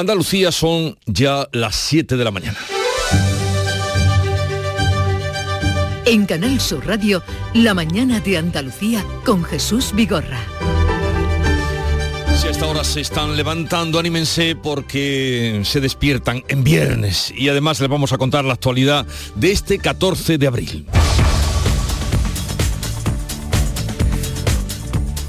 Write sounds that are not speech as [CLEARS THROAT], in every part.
Andalucía son ya las 7 de la mañana. En Canal Sur Radio, La mañana de Andalucía con Jesús Vigorra. Si a esta hora se están levantando, anímense porque se despiertan en viernes y además les vamos a contar la actualidad de este 14 de abril.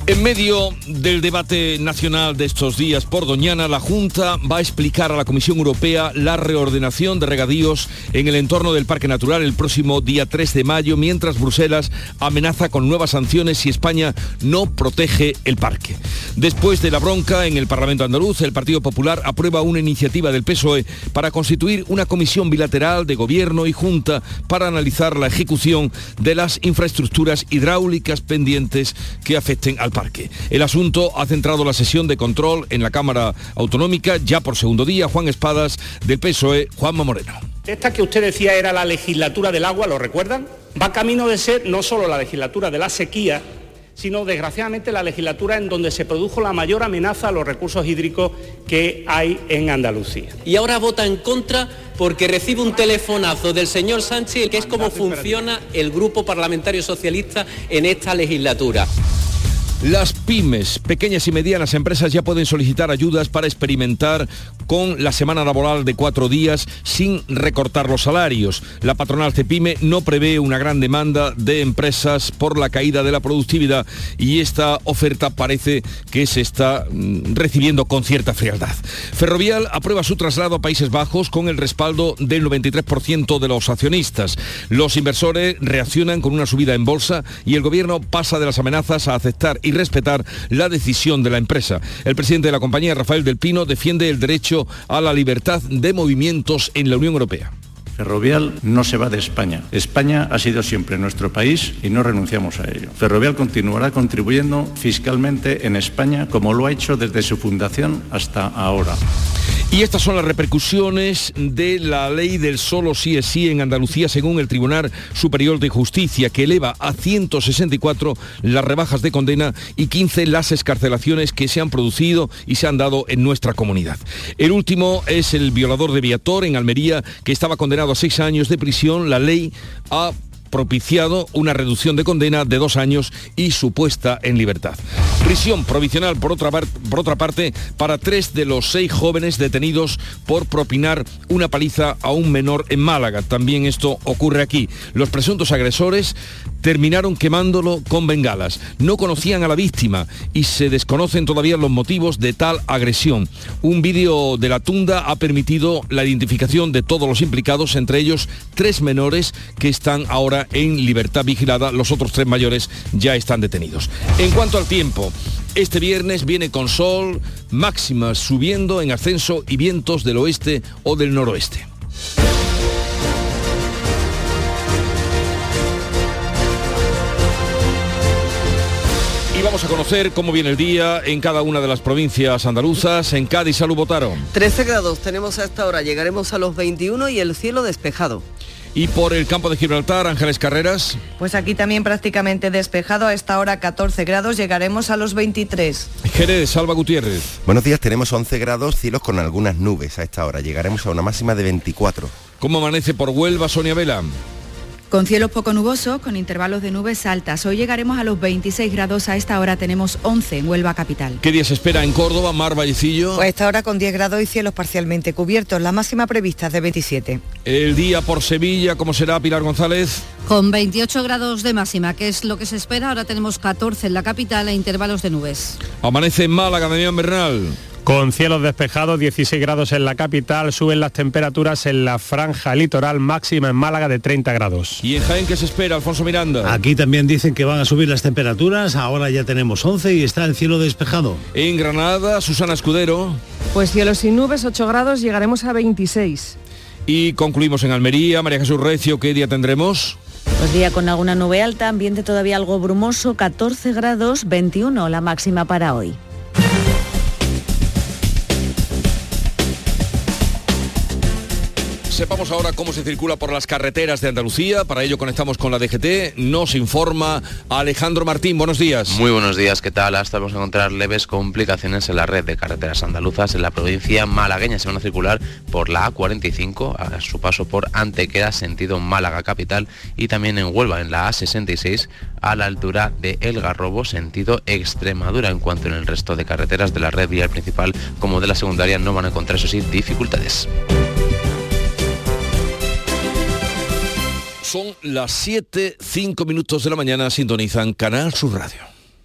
En medio del debate nacional de estos días por Doñana, la Junta va a explicar a la Comisión Europea la reordenación de regadíos en el entorno del Parque Natural el próximo día 3 de mayo, mientras Bruselas amenaza con nuevas sanciones si España no protege el parque. Después de la bronca en el Parlamento andaluz, el Partido Popular aprueba una iniciativa del PSOE para constituir una comisión bilateral de Gobierno y Junta para analizar la ejecución de las infraestructuras hidráulicas pendientes que afecten al parque. El asunto ha centrado la sesión de control en la Cámara Autonómica, ya por segundo día, Juan Espadas del PSOE, Juanma Moreno. Esta que usted decía era la legislatura del agua, ¿lo recuerdan? Va camino de ser no solo la legislatura de la sequía, sino desgraciadamente la legislatura en donde se produjo la mayor amenaza a los recursos hídricos que hay en Andalucía. Y ahora vota en contra porque recibe un telefonazo del señor Sánchez, que es como funciona el Grupo Parlamentario Socialista en esta legislatura. Las pymes, pequeñas y medianas empresas ya pueden solicitar ayudas para experimentar con la semana laboral de cuatro días sin recortar los salarios. La patronal CEPIME no prevé una gran demanda de empresas por la caída de la productividad y esta oferta parece que se está mm, recibiendo con cierta frialdad. Ferrovial aprueba su traslado a Países Bajos con el respaldo del 93% de los accionistas. Los inversores reaccionan con una subida en bolsa y el gobierno pasa de las amenazas a aceptar y respetar la decisión de la empresa. El presidente de la compañía, Rafael del Pino, defiende el derecho a la libertad de movimientos en la Unión Europea. Ferrovial no se va de España. España ha sido siempre nuestro país y no renunciamos a ello. Ferrovial continuará contribuyendo fiscalmente en España como lo ha hecho desde su fundación hasta ahora. Y estas son las repercusiones de la ley del solo sí es sí en Andalucía según el Tribunal Superior de Justicia que eleva a 164 las rebajas de condena y 15 las escarcelaciones que se han producido y se han dado en nuestra comunidad. El último es el violador de Viator en Almería que estaba condenado a seis años de prisión. La ley ha propiciado una reducción de condena de dos años y su puesta en libertad. Prisión provisional, por otra, por otra parte, para tres de los seis jóvenes detenidos por propinar una paliza a un menor en Málaga. También esto ocurre aquí. Los presuntos agresores terminaron quemándolo con bengalas. No conocían a la víctima y se desconocen todavía los motivos de tal agresión. Un vídeo de la tunda ha permitido la identificación de todos los implicados, entre ellos tres menores que están ahora en libertad vigilada. Los otros tres mayores ya están detenidos. En cuanto al tiempo, este viernes viene con sol, máximas subiendo en ascenso y vientos del oeste o del noroeste. Vamos a conocer cómo viene el día en cada una de las provincias andaluzas. En Cádiz, salud votaron. 13 grados tenemos a esta hora, llegaremos a los 21 y el cielo despejado. Y por el campo de Gibraltar, Ángeles Carreras. Pues aquí también prácticamente despejado, a esta hora 14 grados, llegaremos a los 23. Jerez, Salva Gutiérrez. Buenos días, tenemos 11 grados, cielos con algunas nubes a esta hora, llegaremos a una máxima de 24. ¿Cómo amanece por Huelva, Sonia Vela? Con cielos poco nubosos, con intervalos de nubes altas. Hoy llegaremos a los 26 grados, a esta hora tenemos 11 en Huelva capital. ¿Qué día se espera en Córdoba, Mar Vallecillo? Pues a esta hora con 10 grados y cielos parcialmente cubiertos, la máxima prevista es de 27. El día por Sevilla, ¿cómo será Pilar González? Con 28 grados de máxima, que es lo que se espera, ahora tenemos 14 en la capital e intervalos de nubes. Amanece en Málaga, Damián Bernal. Con cielos despejados, 16 grados en la capital, suben las temperaturas en la franja litoral máxima en Málaga de 30 grados. ¿Y en Jaén qué se espera, Alfonso Miranda? Aquí también dicen que van a subir las temperaturas, ahora ya tenemos 11 y está el cielo despejado. En Granada, Susana Escudero. Pues cielos sin nubes, 8 grados, llegaremos a 26. Y concluimos en Almería, María Jesús Recio, ¿qué día tendremos? Pues día con alguna nube alta, ambiente todavía algo brumoso, 14 grados, 21 la máxima para hoy. Sepamos ahora cómo se circula por las carreteras de Andalucía. Para ello conectamos con la DGT. Nos informa Alejandro Martín. Buenos días. Muy buenos días. ¿Qué tal? Hasta vamos a encontrar leves complicaciones en la red de carreteras andaluzas en la provincia malagueña. Se van a circular por la A45 a su paso por Antequera, sentido Málaga capital, y también en Huelva, en la A66 a la altura de El Garrobo, sentido Extremadura. En cuanto en el resto de carreteras de la red vial principal como de la secundaria no van a encontrar, eso sí, dificultades. Son las 7, 5 minutos de la mañana, sintonizan Canal Sur Radio.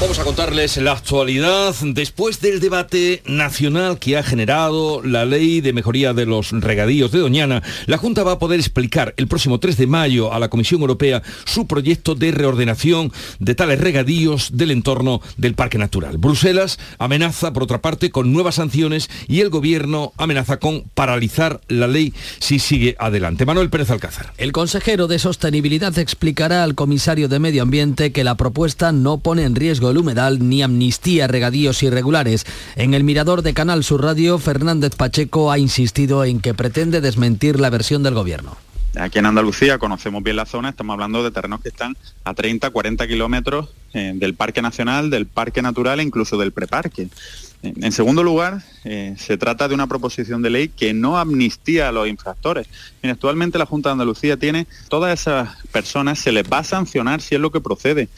Vamos a contarles la actualidad después del debate nacional que ha generado la ley de mejoría de los regadíos de Doñana. La Junta va a poder explicar el próximo 3 de mayo a la Comisión Europea su proyecto de reordenación de tales regadíos del entorno del Parque Natural. Bruselas amenaza, por otra parte, con nuevas sanciones y el Gobierno amenaza con paralizar la ley si sigue adelante. Manuel Pérez Alcázar. El consejero de Sostenibilidad explicará al comisario de Medio Ambiente que la propuesta no pone en riesgo el humedal ni amnistía regadíos irregulares. En el mirador de Canal Sur Radio, Fernández Pacheco ha insistido en que pretende desmentir la versión del gobierno. Aquí en Andalucía conocemos bien la zona, estamos hablando de terrenos que están a 30, 40 kilómetros eh, del Parque Nacional, del Parque Natural e incluso del Preparque. En segundo lugar, eh, se trata de una proposición de ley que no amnistía a los infractores. actualmente la Junta de Andalucía tiene todas esas personas, se les va a sancionar si es lo que procede.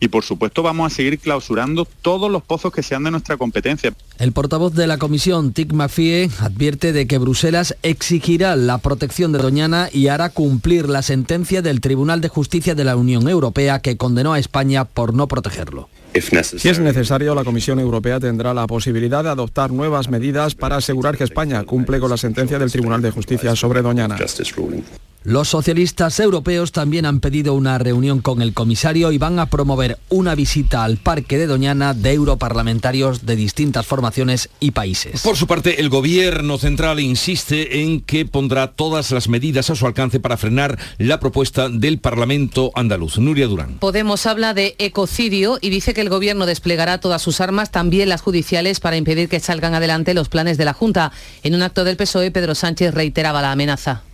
Y por supuesto vamos a seguir clausurando todos los pozos que sean de nuestra competencia. El portavoz de la comisión, Tic Mafie, advierte de que Bruselas exigirá la protección de Doñana y hará cumplir la sentencia del Tribunal de Justicia de la Unión Europea que condenó a España por no protegerlo. Si es necesario, la Comisión Europea tendrá la posibilidad de adoptar nuevas medidas para asegurar que España cumple con la sentencia del Tribunal de Justicia sobre Doñana. Los socialistas europeos también han pedido una reunión con el comisario y van a promover una visita al Parque de Doñana de europarlamentarios de distintas formaciones y países. Por su parte, el gobierno central insiste en que pondrá todas las medidas a su alcance para frenar la propuesta del Parlamento andaluz. Nuria Durán. Podemos habla de ecocidio y dice que el gobierno desplegará todas sus armas, también las judiciales, para impedir que salgan adelante los planes de la Junta. En un acto del PSOE, Pedro Sánchez reiteraba la amenaza.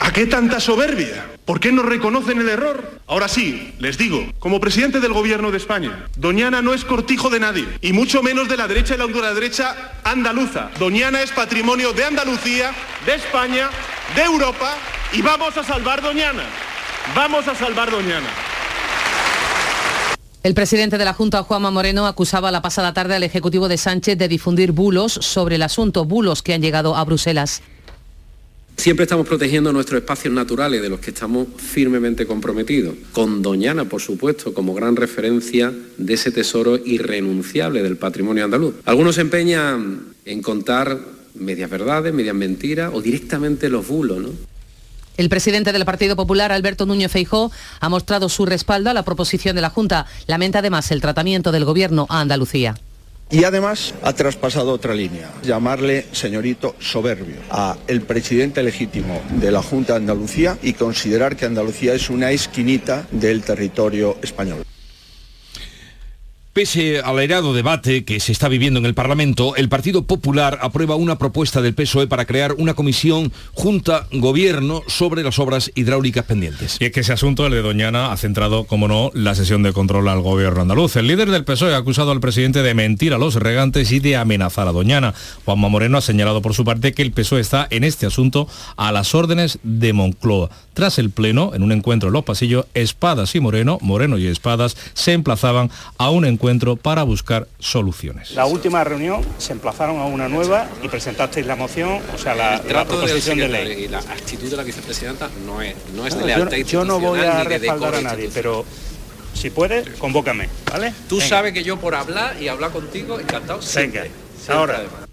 ¿A qué tanta soberbia? ¿Por qué no reconocen el error? Ahora sí, les digo, como presidente del Gobierno de España, Doñana no es cortijo de nadie, y mucho menos de la derecha y la ultraderecha andaluza. Doñana es patrimonio de Andalucía, de España, de Europa, y vamos a salvar Doñana. Vamos a salvar Doñana. El presidente de la Junta, Juanma Moreno, acusaba la pasada tarde al Ejecutivo de Sánchez de difundir bulos sobre el asunto, bulos que han llegado a Bruselas. Siempre estamos protegiendo nuestros espacios naturales de los que estamos firmemente comprometidos, con Doñana, por supuesto, como gran referencia de ese tesoro irrenunciable del patrimonio andaluz. Algunos se empeñan en contar medias verdades, medias mentiras o directamente los bulos, ¿no? El presidente del Partido Popular, Alberto Núñez Feijó, ha mostrado su respaldo a la proposición de la Junta. Lamenta además el tratamiento del Gobierno a Andalucía. Y además ha traspasado otra línea, llamarle señorito soberbio a el presidente legítimo de la Junta de Andalucía y considerar que Andalucía es una esquinita del territorio español. Pese al airado debate que se está viviendo en el Parlamento, el Partido Popular aprueba una propuesta del PSOE para crear una comisión junta gobierno sobre las obras hidráulicas pendientes. Y es que ese asunto, el de Doñana, ha centrado, como no, la sesión de control al gobierno andaluz. El líder del PSOE ha acusado al presidente de mentir a los regantes y de amenazar a Doñana. Juanma Moreno ha señalado por su parte que el PSOE está en este asunto a las órdenes de Moncloa. Tras el pleno, en un encuentro en los pasillos, Espadas y Moreno, Moreno y Espadas, se emplazaban a un encuentro para buscar soluciones. La última reunión se emplazaron a una nueva y presentasteis la moción, o sea, la, la proposición de, ley. Y la actitud de la vicepresidenta no es, no es de lealtad yo, yo no voy a respaldar a nadie, pero si puedes, convócame, ¿vale? Tú Venga. sabes que yo por hablar y hablar contigo, encantado siempre. Venga, siempre, ahora. además.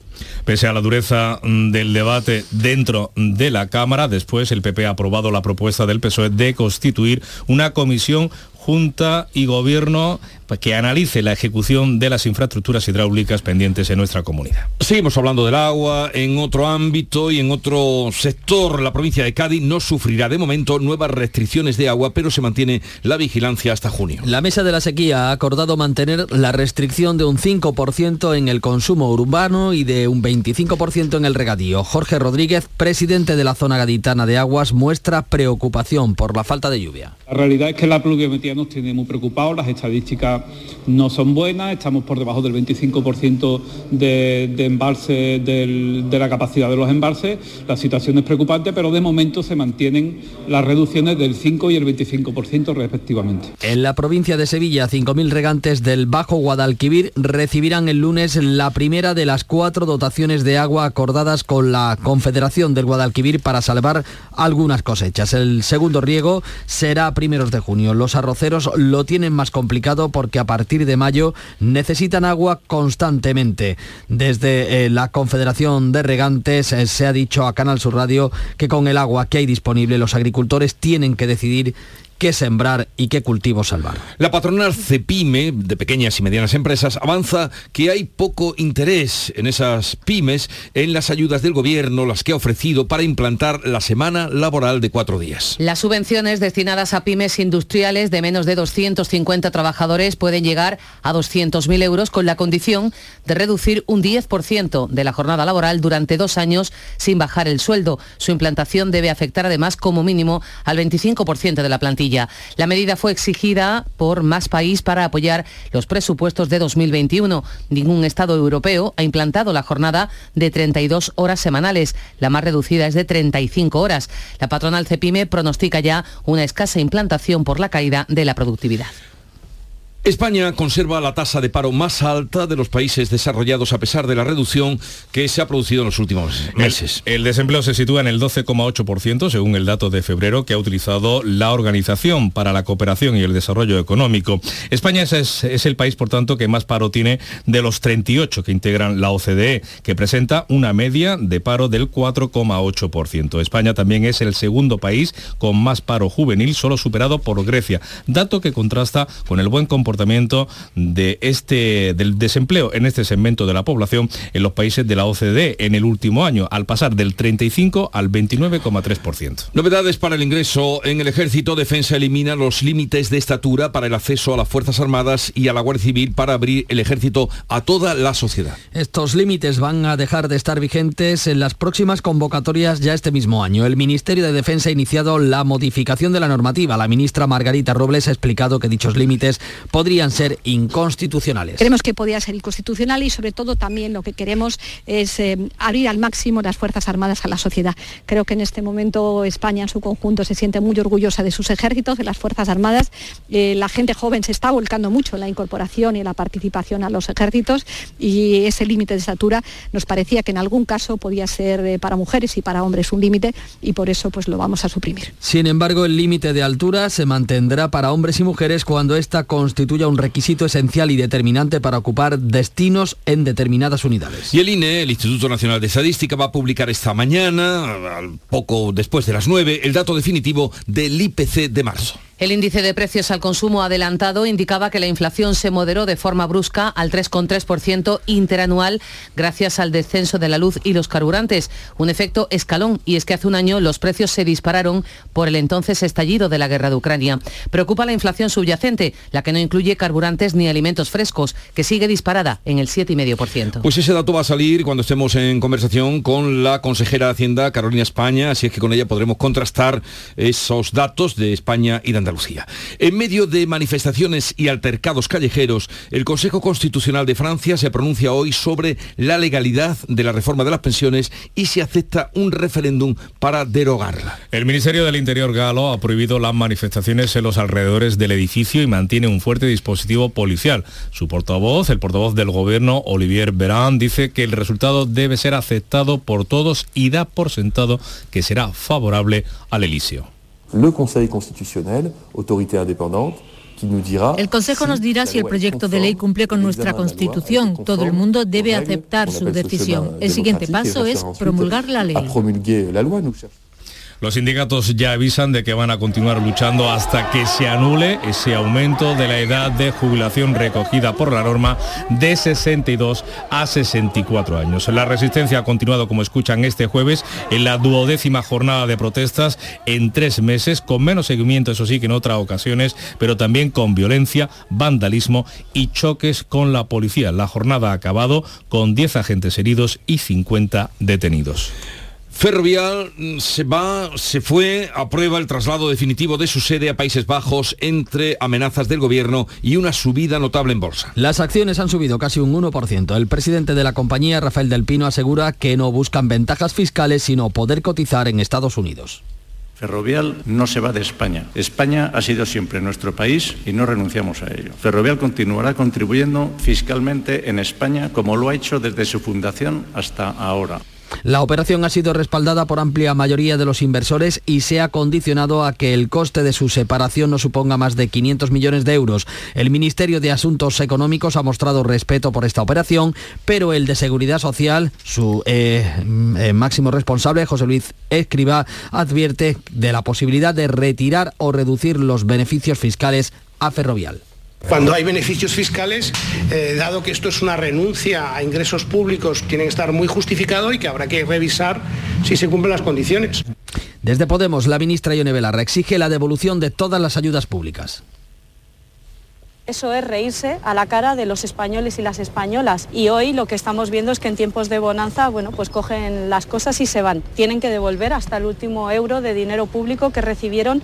Pese a la dureza mm, del debate dentro de la Cámara, después el PP ha aprobado la propuesta del PSOE de constituir una comisión Junta y Gobierno que analice la ejecución de las infraestructuras hidráulicas pendientes en nuestra comunidad. Seguimos hablando del agua en otro ámbito y en otro sector. La provincia de Cádiz no sufrirá de momento nuevas restricciones de agua, pero se mantiene la vigilancia hasta junio. La Mesa de la Sequía ha acordado mantener la restricción de un 5% en el consumo urbano y de un 25% en el regadío. Jorge Rodríguez, presidente de la zona gaditana de aguas, muestra preocupación por la falta de lluvia. La realidad es que la pluviometría nos tiene muy preocupados, las estadísticas no son buenas, estamos por debajo del 25% de, embalse de la capacidad de los embalses, la situación es preocupante, pero de momento se mantienen las reducciones del 5 y el 25% respectivamente. En la provincia de Sevilla, 5.000 regantes del Bajo Guadalquivir recibirán el lunes la primera de las cuatro dotaciones de agua acordadas con la Confederación del Guadalquivir para salvar algunas cosechas. El segundo riego será a primeros de junio. Los arroceros lo tienen más complicado porque a partir de mayo necesitan agua constantemente. Desde eh, la Confederación de Regantes eh, se ha dicho a Canal Sur Radio que con el agua que hay disponible los agricultores tienen que decidir qué sembrar y qué cultivo salvar. La patronal CEPIME, de pequeñas y medianas empresas, avanza que hay poco interés en esas pymes en las ayudas del gobierno, las que ha ofrecido para implantar la semana laboral de cuatro días. Las subvenciones destinadas a pymes industriales de menos de 250 trabajadores pueden llegar a 200.000 euros con la condición de reducir un 10% de la jornada laboral durante dos años sin bajar el sueldo. Su implantación debe afectar además como mínimo al 25% de la plantilla. La medida fue exigida por Más País para apoyar los presupuestos de 2021. Ningún Estado europeo ha implantado la jornada de 32 horas semanales. La más reducida es de 35 horas. La patronal Cepime pronostica ya una escasa implantación por la caída de la productividad. España conserva la tasa de paro más alta de los países desarrollados a pesar de la reducción que se ha producido en los últimos meses. El, el desempleo se sitúa en el 12,8% según el dato de febrero que ha utilizado la Organización para la Cooperación y el Desarrollo Económico. España es, es- es el país, por tanto, que más paro tiene de los 38 que integran la OCDE, que presenta una media de paro del 4,8%. España también es el segundo país con más paro juvenil, solo superado por Grecia, dato que contrasta con el buen comportamiento de este, del desempleo en este segmento de la población en los países de la OCDE en el último año, al pasar del 35 al 29,3%. Novedades para el ingreso en el ejército. Defensa elimina los límites de estatura para el acceso a las Fuerzas Armadas y a la Guardia Civil para abrir el ejército a toda la sociedad. Estos límites van a dejar de estar vigentes en las próximas convocatorias ya este mismo año. El Ministerio de Defensa ha iniciado la modificación de la normativa. La ministra Margarita Robles ha explicado que dichos límites podrían ser inconstitucionales. Creemos que podía ser inconstitucional y sobre todo también lo que queremos es eh, abrir al máximo las Fuerzas Armadas a la sociedad. Creo que en este momento España en su conjunto se siente muy orgullosa de sus ejércitos, de las Fuerzas Armadas. Eh, la gente joven se está volcando mucho en la incorporación y en la participación a los ejércitos y ese límite de estatura nos parecía que en algún caso podía ser eh, para mujeres y para hombres un límite y por eso pues lo vamos a suprimir. Sin embargo, el límite de altura se mantendrá para hombres y mujeres cuando ésta constituya un requisito esencial y determinante para ocupar destinos en determinadas unidades. Y el INE, el Instituto Nacional de Estadística, va a publicar esta mañana, al poco después de las 9, el dato definitivo del IPC de marzo. El índice de precios al consumo adelantado indicaba que la inflación se moderó de forma brusca al 3,3% interanual gracias al descenso de la luz y los carburantes, un efecto escalón y es que hace un año los precios se dispararon por el entonces estallido de la guerra de Ucrania. Preocupa la inflación subyacente, la que no incluye incluye carburantes ni alimentos frescos, que sigue disparada en el 7,5%. Pues ese dato va a salir cuando estemos en conversación con la consejera de Hacienda, Carolina España, así es que con ella podremos contrastar esos datos de España y de Andalucía. En medio de manifestaciones y altercados callejeros, el Consejo Constitucional de Francia se pronuncia hoy sobre la legalidad de la reforma de las pensiones y se acepta un referéndum para derogarla. El Ministerio del Interior galo ha prohibido las manifestaciones en los alrededores del edificio y mantiene un fuerte dispositivo policial. Su portavoz, el portavoz del gobierno, Olivier Beran, dice que el resultado debe ser aceptado por todos y da por sentado que será favorable al Elíseo. Le Conseil constitutionnel, autorité indépendante, el Consejo nos dirá si el proyecto de ley cumple con nuestra Constitución. Todo el mundo debe aceptar su decisión. El siguiente paso es promulgar la ley. Los sindicatos ya avisan de que van a continuar luchando hasta que se anule ese aumento de la edad de jubilación recogida por la norma de 62 a 64 años. La resistencia ha continuado, como escuchan, este jueves en la duodécima jornada de protestas en tres meses, con menos seguimiento, eso sí, que en otras ocasiones, pero también con violencia, vandalismo y choques con la policía. La jornada ha acabado con 10 agentes heridos y 50 detenidos. Ferrovial se va, se fue, aprueba el traslado definitivo de su sede a Países Bajos entre amenazas del gobierno y una subida notable en bolsa. Las acciones han subido casi un 1%. El presidente de la compañía, Rafael Del Pino, asegura que no buscan ventajas fiscales, sino poder cotizar en Estados Unidos. Ferrovial no se va de España. España ha sido siempre nuestro país y no renunciamos a ello. Ferrovial continuará contribuyendo fiscalmente en España como lo ha hecho desde su fundación hasta ahora. La operación ha sido respaldada por amplia mayoría de los inversores y se ha condicionado a que el coste de su separación no suponga más de 500 millones de euros. El Ministerio de Asuntos Económicos ha mostrado respeto por esta operación, pero el de Seguridad Social, su eh, eh, máximo responsable, José Luis Escriba, advierte de la posibilidad de retirar o reducir los beneficios fiscales a Ferrovial. Cuando hay beneficios fiscales, eh, dado que esto es una renuncia a ingresos públicos, tiene que estar muy justificado y que habrá que revisar si se cumplen las condiciones. Desde Podemos, la ministra Ione Belarra exige la devolución de todas las ayudas públicas. Eso es reírse a la cara de los españoles y las españolas. Y hoy lo que estamos viendo es que en tiempos de bonanza, bueno, pues cogen las cosas y se van. Tienen que devolver hasta el último euro de dinero público que recibieron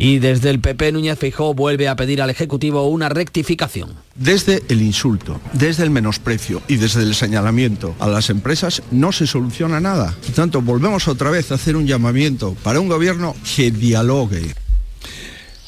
y desde el PP Núñez Feijóo vuelve a pedir al Ejecutivo una rectificación. Desde el insulto, desde el menosprecio y desde el señalamiento a las empresas no se soluciona nada. Por tanto, volvemos otra vez a hacer un llamamiento para un gobierno que dialogue.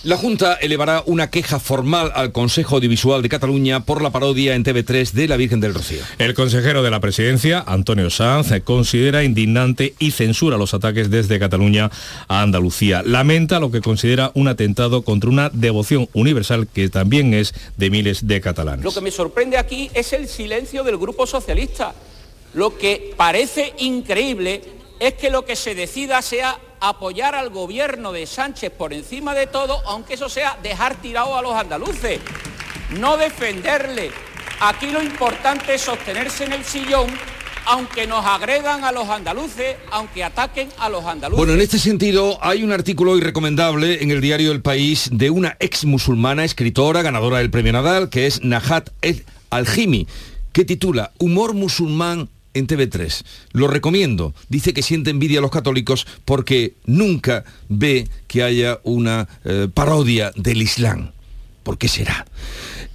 La Junta elevará una queja formal al Consejo Audiovisual de Cataluña por la parodia en TV3 de la Virgen del Rocío. El consejero de la presidencia, Antonio Sanz, considera indignante y censura los ataques desde Cataluña a Andalucía. Lamenta lo que considera un atentado contra una devoción universal que también es de miles de catalanes. Lo que me sorprende aquí es el silencio del Grupo Socialista. Lo que parece increíble es que lo que se decida sea apoyar al gobierno de Sánchez por encima de todo, aunque eso sea dejar tirado a los andaluces, no defenderle. Aquí lo importante es sostenerse en el sillón aunque nos agredan a los andaluces, aunque ataquen a los andaluces. Bueno, en este sentido hay un artículo irrecomendable en el diario El País de una ex musulmana escritora ganadora del premio Nadal, que es Najat El Aljimi, que titula Humor musulmán en TV3. Lo recomiendo. Dice que siente envidia a los católicos porque nunca ve que haya una eh, parodia del Islam. ¿Por qué será?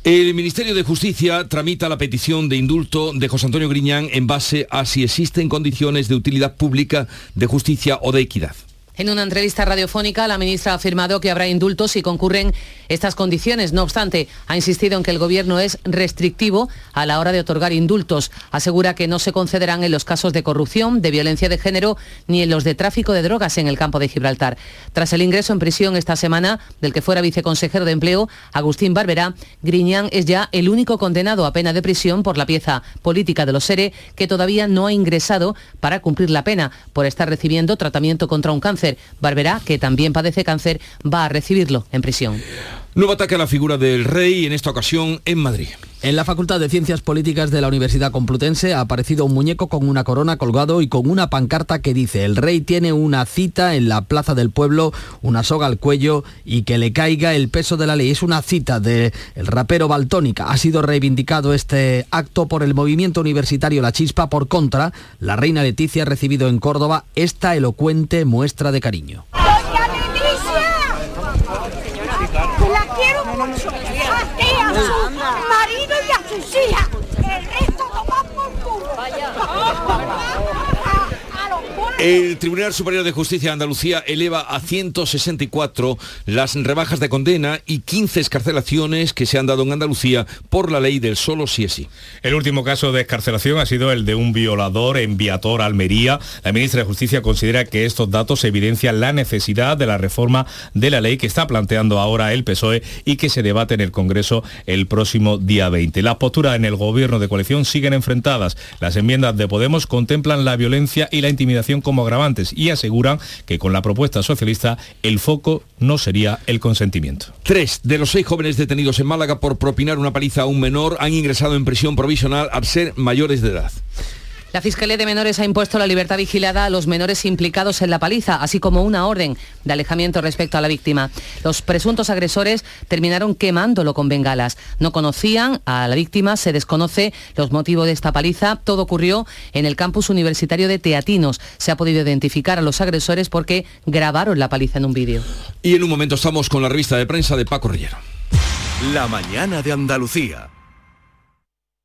El Ministerio de Justicia tramita la petición de indulto de José Antonio Griñán en base a si existen condiciones de utilidad pública, de justicia o de equidad. En una entrevista radiofónica, la ministra ha afirmado que habrá indultos si concurren estas condiciones. No obstante, ha insistido en que el Gobierno es restrictivo a la hora de otorgar indultos. Asegura que no se concederán en los casos de corrupción, de violencia de género ni en los de tráfico de drogas en el campo de Gibraltar. Tras el ingreso en prisión esta semana del que fuera viceconsejero de Empleo, Agustín Barberá, Griñán es ya el único condenado a pena de prisión por la pieza política de los SERE que todavía no ha ingresado para cumplir la pena por estar recibiendo tratamiento contra un cáncer. Barberá, que también padece cáncer, va a recibirlo en prisión. Nuevo ataque a la figura del rey, en esta ocasión en Madrid. En la Facultad de Ciencias Políticas de la Universidad Complutense ha aparecido un muñeco con una corona colgado y con una pancarta que dice el rey tiene una cita en la Plaza del Pueblo, una soga al cuello y que le caiga el peso de la ley. Es una cita del el rapero Baltónica. Ha sido reivindicado este acto por el movimiento universitario La Chispa. Por contra, la reina Leticia ha recibido en Córdoba esta elocuente muestra de cariño. Marido y a sus hijas. El Tribunal Superior de Justicia de Andalucía eleva a 164 las rebajas de condena y 15 escarcelaciones que se han dado en Andalucía por la ley del solo sí es sí. El último caso de escarcelación ha sido el de un violador en Viator, Almería. La ministra de Justicia considera que estos datos evidencian la necesidad de la reforma de la ley que está planteando ahora el PSOE y que se debate en el Congreso el próximo día 20. Las posturas en el gobierno de coalición siguen enfrentadas. Las enmiendas de Podemos contemplan la violencia y la intimidación como agravantes y aseguran que con la propuesta socialista el foco no sería el consentimiento. Tres de los seis jóvenes detenidos en Málaga por propinar una paliza a un menor han ingresado en prisión provisional al ser mayores de edad. La Fiscalía de Menores ha impuesto la libertad vigilada a los menores implicados en la paliza, así como una orden de alejamiento respecto a la víctima. Los presuntos agresores terminaron quemándolo con bengalas. No conocían a la víctima, se desconoce los motivos de esta paliza. Todo ocurrió en el campus universitario de Teatinos. Se ha podido identificar a los agresores porque grabaron la paliza en un vídeo. Y en un momento estamos con la revista de prensa de Paco Rillero. La mañana de Andalucía.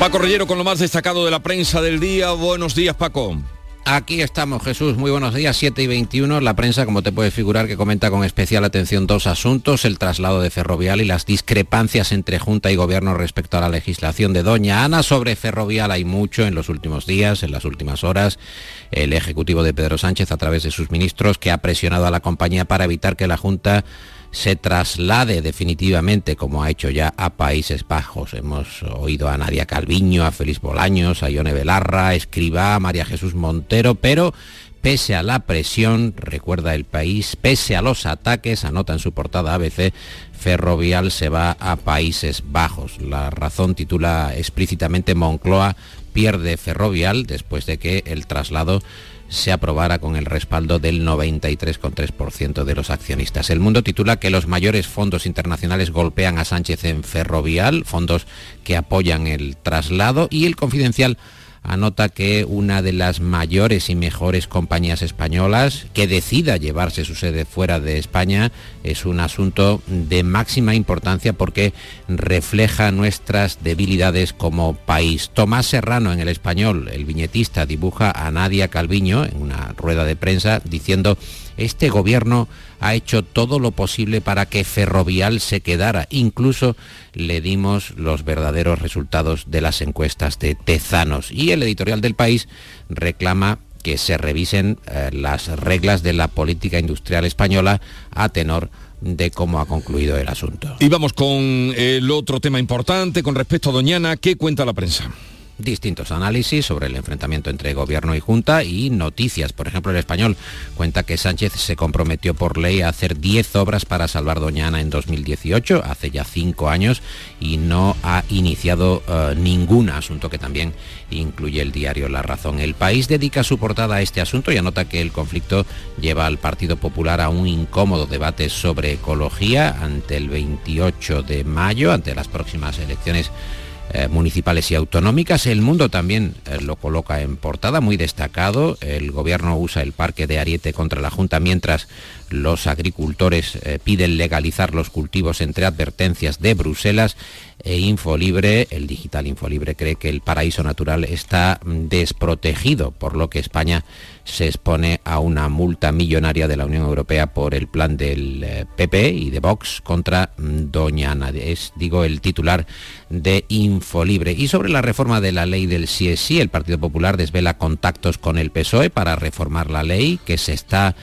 Paco Rellero con lo más destacado de la prensa del día. Buenos días, Paco. Aquí estamos, Jesús. Muy buenos días, 7 y 21. La prensa, como te puedes figurar, que comenta con especial atención dos asuntos, el traslado de Ferrovial y las discrepancias entre Junta y Gobierno respecto a la legislación de Doña Ana. Sobre Ferrovial hay mucho en los últimos días, en las últimas horas. El Ejecutivo de Pedro Sánchez, a través de sus ministros, que ha presionado a la compañía para evitar que la Junta se traslade definitivamente, como ha hecho ya a Países Bajos. Hemos oído a Nadia Calviño, a Félix Bolaños, a Ione Belarra, Escribá, a María Jesús Montero, pero pese a la presión, recuerda el país, pese a los ataques, anota en su portada ABC, Ferrovial se va a Países Bajos. La razón titula explícitamente Moncloa pierde Ferrovial después de que el traslado se aprobara con el respaldo del 93,3% de los accionistas. El mundo titula que los mayores fondos internacionales golpean a Sánchez en Ferrovial, fondos que apoyan el traslado, y el confidencial anota que una de las mayores y mejores compañías españolas que decida llevarse su sede fuera de España es un asunto de máxima importancia porque refleja nuestras debilidades como país. Tomás Serrano en el español, el viñetista, dibuja a Nadia Calviño en una rueda de prensa diciendo este gobierno ha hecho todo lo posible para que Ferrovial se quedara. Incluso le dimos los verdaderos resultados de las encuestas de Tezanos. Y el editorial del país reclama que se revisen eh, las reglas de la política industrial española a tenor de cómo ha concluido el asunto. Y vamos con el otro tema importante con respecto a Doñana. ¿Qué cuenta la prensa? Distintos análisis sobre el enfrentamiento entre gobierno y junta y noticias. Por ejemplo, el español cuenta que Sánchez se comprometió por ley a hacer 10 obras para salvar Doñana en 2018, hace ya 5 años, y no ha iniciado uh, ningún asunto que también incluye el diario La Razón. El país dedica su portada a este asunto y anota que el conflicto lleva al Partido Popular a un incómodo debate sobre ecología ante el 28 de mayo, ante las próximas elecciones eh, municipales y autonómicas. El mundo también eh, lo coloca en portada, muy destacado. El gobierno usa el parque de Ariete contra la Junta mientras los agricultores eh, piden legalizar los cultivos entre advertencias de Bruselas e Infolibre, el digital Infolibre cree que el paraíso natural está desprotegido, por lo que España se expone a una multa millonaria de la Unión Europea por el plan del PP y de Vox contra mm, Doña Ana. Es, digo, el titular de Infolibre. Y sobre la reforma de la ley del sí el Partido Popular desvela contactos con el PSOE para reformar la ley que se está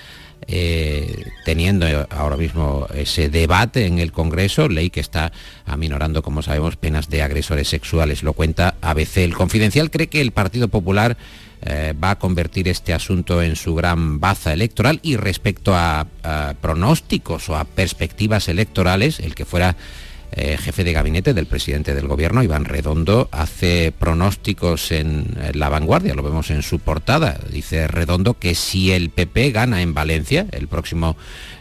eh, teniendo ahora mismo ese debate en el Congreso, ley que está aminorando, como sabemos, penas de agresores sexuales. Lo cuenta ABC. El Confidencial cree que el Partido Popular eh, va a convertir este asunto en su gran baza electoral y respecto a pronósticos o a perspectivas electorales, el que fuera eh, jefe de gabinete del presidente del gobierno, Iván Redondo, hace pronósticos en la vanguardia, lo vemos en su portada. Dice Redondo que si el PP gana en Valencia el próximo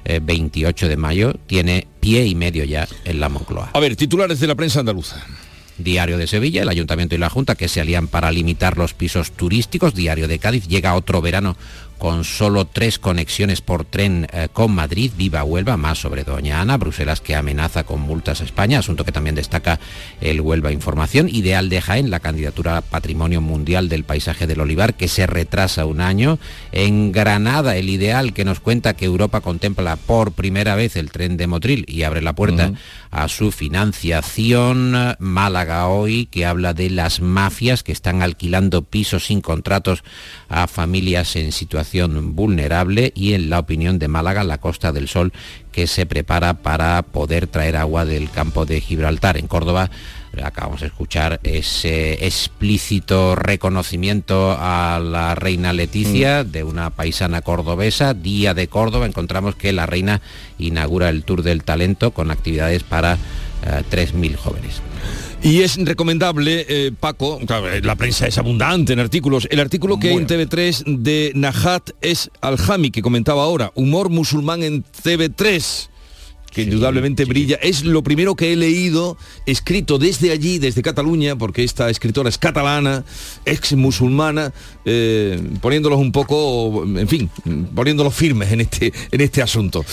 28 eh, de mayo, tiene pie y medio ya en la Moncloa. A ver, titulares de la prensa andaluza. Diario de Sevilla, el Ayuntamiento y la Junta que se alían para limitar los pisos turísticos. Diario de Cádiz, llega otro verano con solo tres conexiones por tren eh, con Madrid, Viva Huelva, más sobre Doña Ana, Bruselas que amenaza con multas a España, asunto que también destaca el Huelva Información, Ideal de Jaén, la candidatura a Patrimonio Mundial del Paisaje del Olivar, que se retrasa un año, en Granada, el Ideal que nos cuenta que Europa contempla por primera vez el tren de Motril y abre la puerta a su financiación, Málaga hoy, que habla de las mafias que están alquilando pisos sin contratos a familias en situación vulnerable y en la opinión de Málaga, la Costa del Sol, que se prepara para poder traer agua del campo de Gibraltar. En Córdoba acabamos de escuchar ese explícito reconocimiento a la reina Leticia mm. de una paisana cordobesa. Día de Córdoba, encontramos que la reina inaugura el Tour del Talento con actividades para 3.000 eh, jóvenes. Y es recomendable, eh, Paco, eh, la prensa es abundante en artículos, el artículo que hay en TV3 de Nahat es Al-Hami, que comentaba ahora, humor musulmán en TV3 que indudablemente brilla. Es lo primero que he leído escrito desde allí, desde Cataluña, porque esta escritora es catalana, ex musulmana, eh, poniéndolos un poco, en fin, poniéndolos firmes en este, en este asunto.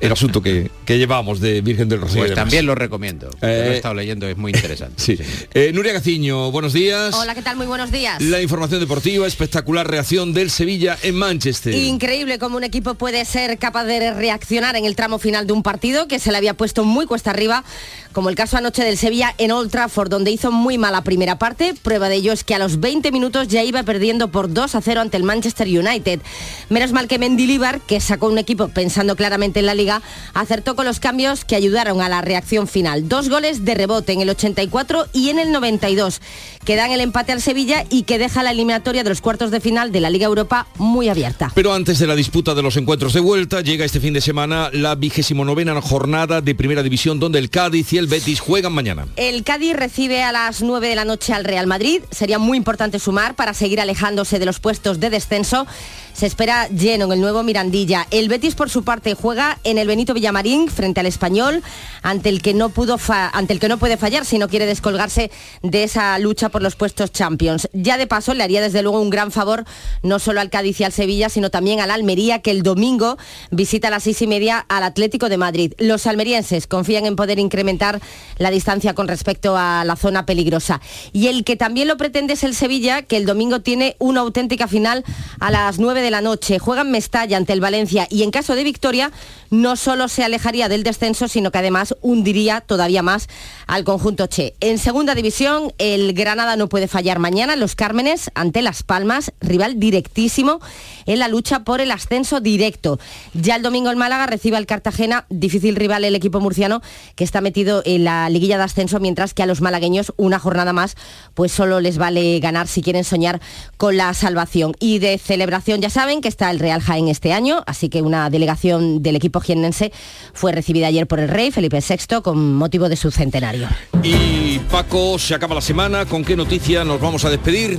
El asunto que, llevamos de Virgen del Rocío. Pues también lo recomiendo. lo he eh, estado leyendo, es muy interesante. [LAUGHS] sí. Eh, Nuria Gaciño, buenos días. Hola, ¿qué tal? Muy buenos días. La información deportiva, espectacular reacción del Sevilla en Manchester. Increíble cómo un equipo puede ser capaz de reaccionar en el tramo final de un partido que se le había puesto muy cuesta arriba, como el caso anoche del Sevilla en Old Trafford, donde hizo muy mala primera parte. Prueba de ello es que a los 20 minutos ya iba perdiendo por 2 a 0 ante el Manchester United. Menos mal que Mendilibar, que sacó un equipo pensando claramente en la liga, acertó con los cambios que ayudaron a la reacción final. Dos goles de rebote en el 84 y en el 92, que dan el empate al Sevilla y que deja la eliminatoria de los cuartos de final de la Liga Europa muy abierta. Pero antes de la disputa de los encuentros de vuelta, llega este fin de semana la vigésimo novena jornada de Primera División donde el Cádiz y el Betis juegan mañana. El Cádiz recibe a las 9 de la noche al Real Madrid. Sería muy importante sumar para seguir alejándose de los puestos de descenso se espera lleno en el nuevo Mirandilla. El Betis, por su parte, juega en el Benito Villamarín frente al Español, ante el que no, pudo ante el que no puede fallar si no quiere descolgarse de esa lucha por los puestos Champions. Ya de paso, le haría desde luego un gran favor no solo al Cádiz y al Sevilla, sino también al Almería, que el domingo visita a las seis y media al Atlético de Madrid. Los almerienses confían en poder incrementar la distancia con respecto a la zona peligrosa. Y el que también lo pretende es el Sevilla, que el domingo tiene una auténtica final a las nueve de la noche. Juegan Mestalla ante el Valencia y en caso de victoria no solo se alejaría del descenso, sino que además hundiría todavía más al conjunto Che. En segunda división, el Granada no puede fallar mañana. Los Cármenes ante Las Palmas, rival directísimo en la lucha por el ascenso directo. Ya el domingo el Málaga recibe al Cartagena, difícil rival el equipo murciano que está metido en la liguilla de ascenso, mientras que a los malagueños una jornada más, pues solo les vale ganar si quieren soñar con la salvación. Y de celebración ya saben que está el Real Jaén este año, así que una delegación del equipo jiennense fue recibida ayer por el rey Felipe VI con motivo de su centenario. Y Paco, se acaba la semana, ¿con qué noticia nos vamos a despedir?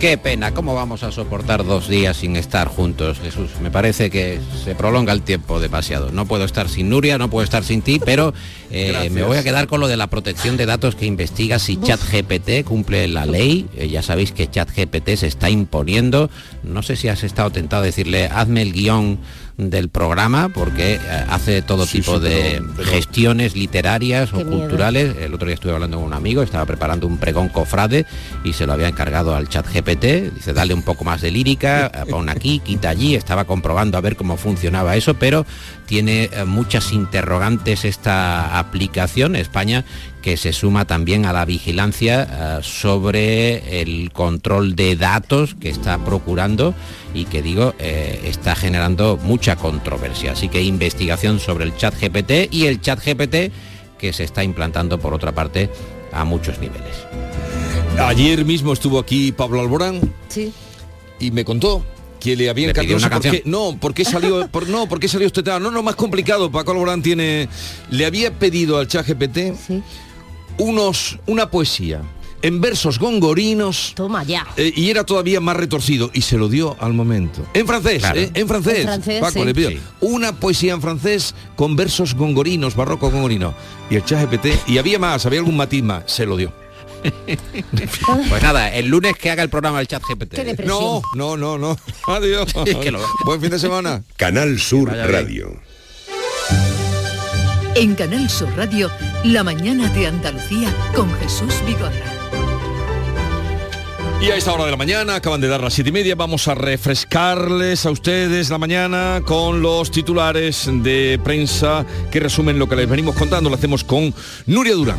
Qué pena, ¿cómo vamos a soportar dos días sin estar juntos, Jesús? Me parece que se prolonga el tiempo demasiado. No puedo estar sin Nuria, no puedo estar sin ti, pero eh, me voy a quedar con lo de la protección de datos que investiga si ChatGPT cumple la ley. Eh, ya sabéis que ChatGPT se está imponiendo. No sé si has estado tentado a decirle, hazme el guion del programa porque eh, hace todo tipo de gestiones literarias o culturales. El otro día estuve hablando con un amigo, estaba preparando un pregón cofrade y se lo había encargado al chat GPT. Dice, dale un poco más de lírica, eh, pon aquí, [LAUGHS] quita allí. Estaba comprobando a ver cómo funcionaba eso, pero tiene eh, muchas interrogantes esta aplicación. España que se suma también a la vigilancia sobre el control de datos que está procurando y que digo está generando mucha controversia. Así que investigación sobre el chat GPT y el chat GPT que se está implantando por otra parte a muchos niveles. Ayer mismo estuvo aquí Pablo Alborán sí. y me contó que le había encantado una canción? no porque salió [LAUGHS] por, no porque salió este tema no no más complicado Paco Alborán tiene le había pedido al chat GPT unos una poesía en versos gongorinos. Toma ya. Eh, y era todavía más retorcido y se lo dio al momento. En francés, eh, en francés. Paco, le pido una poesía en francés con versos gongorinos, barroco gongorino. Y el chat GPT, y había más, había algún matiz más, se lo dio. [LAUGHS] pues nada, el lunes que haga el programa del chat GPT. No, no, no, no. [LAUGHS] Adiós. [LAUGHS] Buen fin de semana. Canal Sur Radio. En Canal Sur Radio, la mañana de Andalucía con Jesús Vigorra. Y a esta hora de la mañana, acaban de dar las siete y media, vamos a refrescarles a ustedes la mañana con los titulares de prensa que resumen lo que les venimos contando. Lo hacemos con Nuria Durán.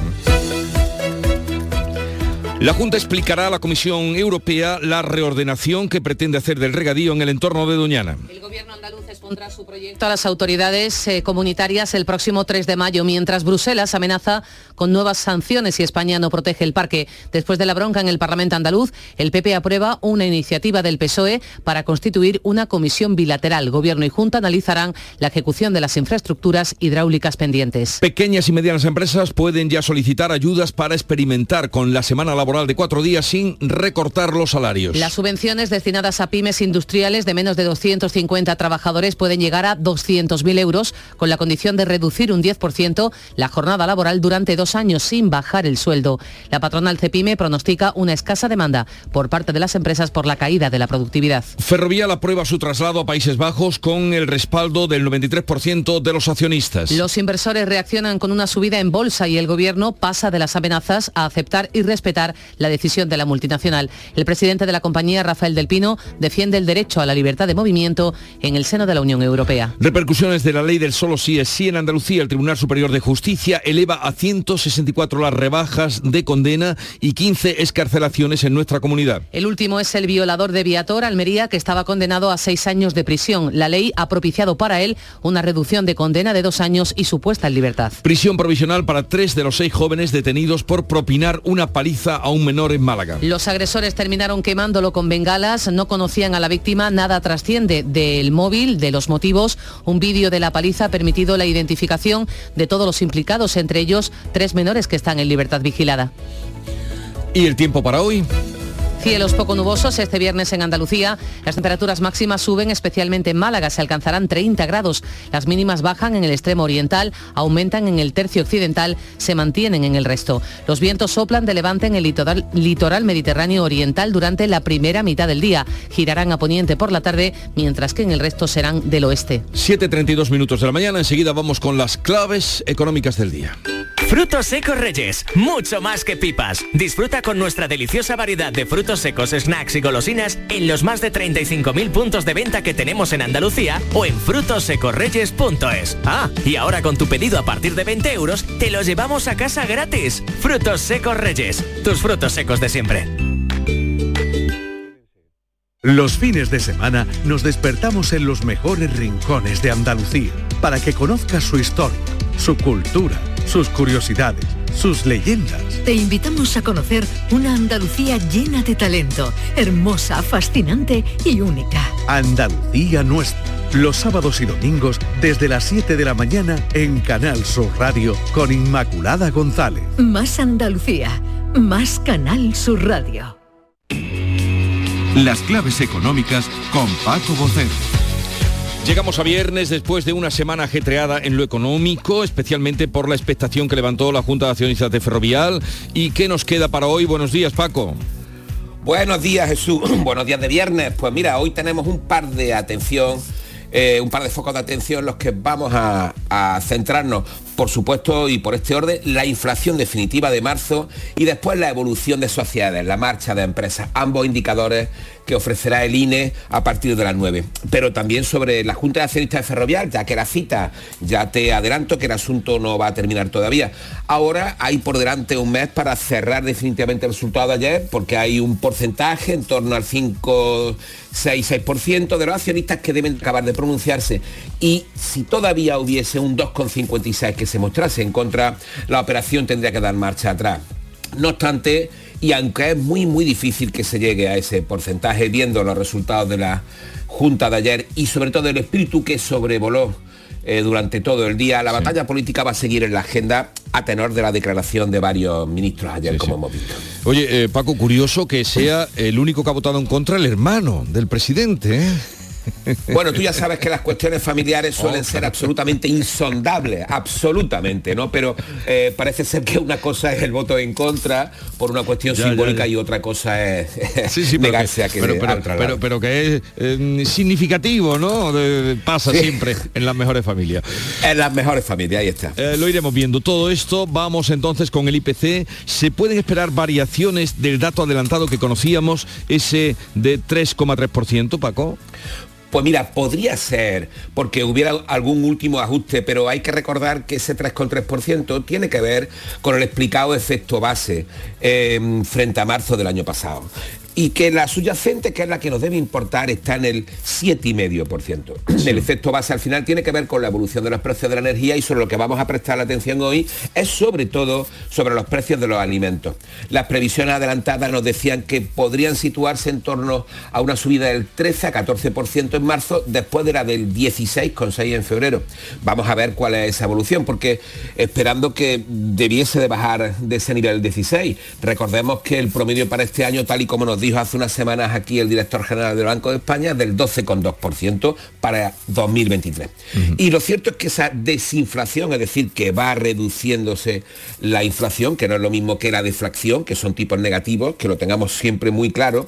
La Junta explicará a la Comisión Europea la reordenación que pretende hacer del regadío en el entorno de Doñana. El gobierno andaluz expondrá su proyecto a las autoridades eh, comunitarias el próximo 3 de mayo, mientras Bruselas amenaza con nuevas sanciones si España no protege el parque. Después de la bronca en el Parlamento andaluz, el PP aprueba una iniciativa del PSOE para constituir una comisión bilateral. Gobierno y Junta analizarán la ejecución de las infraestructuras hidráulicas pendientes. Pequeñas y medianas empresas pueden ya solicitar ayudas para experimentar con la semana laboral de cuatro días sin recortar los salarios. Las subvenciones destinadas a pymes industriales de menos de 250 trabajadores pueden llegar a 200.000 euros con la condición de reducir un 10% la jornada laboral durante dos años sin bajar el sueldo. La patronal Cepime pronostica una escasa demanda por parte de las empresas por la caída de la productividad. Ferrovial aprueba su traslado a Países Bajos con el respaldo del 93% de los accionistas. Los inversores reaccionan con una subida en bolsa y el gobierno pasa de las amenazas a aceptar y respetar la decisión de la multinacional. El presidente de la compañía, Rafael del Pino, defiende el derecho a la libertad de movimiento en el seno de la Unión Europea. Repercusiones de la ley del solo sí es sí en Andalucía. El Tribunal Superior de Justicia eleva a 164 las rebajas de condena y 15 escarcelaciones en nuestra comunidad. El último es el violador de Viator, Almería, que estaba condenado a seis años de prisión. La ley ha propiciado para él una reducción de condena de dos años y su puesta en libertad. Prisión provisional para tres de los seis jóvenes detenidos por propinar una paliza a un menor en Málaga. Los agresores terminaron quemándolo con bengalas, no conocían a la víctima, nada trasciende del móvil, de los motivos. Un vídeo de la paliza ha permitido la identificación de todos los implicados, entre ellos tres menores que están en libertad vigilada. ¿Y el tiempo para hoy? Cielos poco nubosos este viernes en Andalucía. Las temperaturas máximas suben, especialmente en Málaga. Se alcanzarán 30 grados. Las mínimas bajan en el extremo oriental, aumentan en el tercio occidental, se mantienen en el resto. Los vientos soplan de levante en el litoral, litoral mediterráneo oriental durante la primera mitad del día. Girarán a poniente por la tarde, mientras que en el resto serán del oeste. 7.32 minutos de la mañana. Enseguida vamos con las claves económicas del día. Frutos secos Reyes, mucho más que pipas. Disfruta con nuestra deliciosa variedad de frutos secos, snacks y golosinas en los más de 35.000 puntos de venta que tenemos en Andalucía o en frutosecorreyes.es. Ah, y ahora con tu pedido a partir de 20 euros, te los llevamos a casa gratis. Frutos secos Reyes, tus frutos secos de siempre. Los fines de semana nos despertamos en los mejores rincones de Andalucía para que conozcas su historia, su cultura sus curiosidades, sus leyendas. Te invitamos a conocer una Andalucía llena de talento, hermosa, fascinante y única. Andalucía nuestra. Los sábados y domingos desde las 7 de la mañana en Canal Sur Radio con Inmaculada González. Más Andalucía, más Canal Sur Radio. Las claves económicas con Paco Bocero. Llegamos a viernes después de una semana ajetreada en lo económico, especialmente por la expectación que levantó la Junta de Accionistas de Ferrovial. ¿Y qué nos queda para hoy? Buenos días, Paco. Buenos días, Jesús. [CLEARS THROAT] Buenos días de viernes. Pues mira, hoy tenemos un par de atención eh, un par de focos de atención en los que vamos a, a, centrarnos, por supuesto, y por este orden, la inflación definitiva de marzo y después la evolución de sociedades, la marcha de empresas, ambos indicadores que ofrecerá el INE a partir de las 9. Pero también sobre la Junta de Accionistas de Ferrovial, ya que la cita, ya te adelanto que el asunto no va a terminar todavía. Ahora hay por delante un mes para cerrar definitivamente el resultado de ayer, porque hay un porcentaje en torno al 5, 6, 6% de los accionistas que deben acabar de pronunciarse. Y si todavía hubiese un 2,56 que se mostrase en contra, la operación tendría que dar marcha atrás. No obstante, y aunque es muy muy difícil que se llegue a ese porcentaje viendo los resultados de la Junta de ayer y sobre todo el espíritu que sobrevoló eh, durante todo el día, la batalla política va a seguir en la agenda a tenor de la declaración de varios ministros ayer, sí, como sí. hemos visto. Oye, eh, Paco, curioso que sea el único que ha votado en contra el hermano del presidente. ¿eh? Bueno, tú ya sabes que las cuestiones familiares suelen ser absolutamente insondables, absolutamente, ¿no? Pero eh, parece ser que una cosa es el voto en contra por una cuestión ya, simbólica ya, ya. y otra cosa es sí, sí, negarse a que pero, pero, pero, pero, que es eh, significativo, ¿no? De, pasa sí. siempre en las mejores familias. En las mejores familias, ahí está. Eh, lo iremos viendo todo esto. Vamos entonces con el IPC. ¿Se pueden esperar variaciones del dato adelantado que conocíamos, ese de 3,3%, Paco? Pues mira, podría ser porque hubiera algún último ajuste, pero hay que recordar que ese 3,3% tiene que ver con el explicado efecto base eh, frente a marzo del año pasado y que la subyacente, que es la que nos debe importar, está en el 7,5%. Sí. El efecto base al final tiene que ver con la evolución de los precios de la energía y sobre lo que vamos a prestar atención hoy es sobre todo sobre los precios de los alimentos. Las previsiones adelantadas nos decían que podrían situarse en torno a una subida del 13 a 14% en marzo, después de la del 16,6 en febrero. Vamos a ver cuál es esa evolución, porque esperando que debiese de bajar de ese nivel 16. Recordemos que el promedio para este año, tal y como nos dijo hace unas semanas aquí el director general del Banco de España del 12,2% para 2023. Uh -huh. Y lo cierto es que esa desinflación, es decir, que va reduciéndose la inflación, que no es lo mismo que la deflación, que son tipos negativos, que lo tengamos siempre muy claro,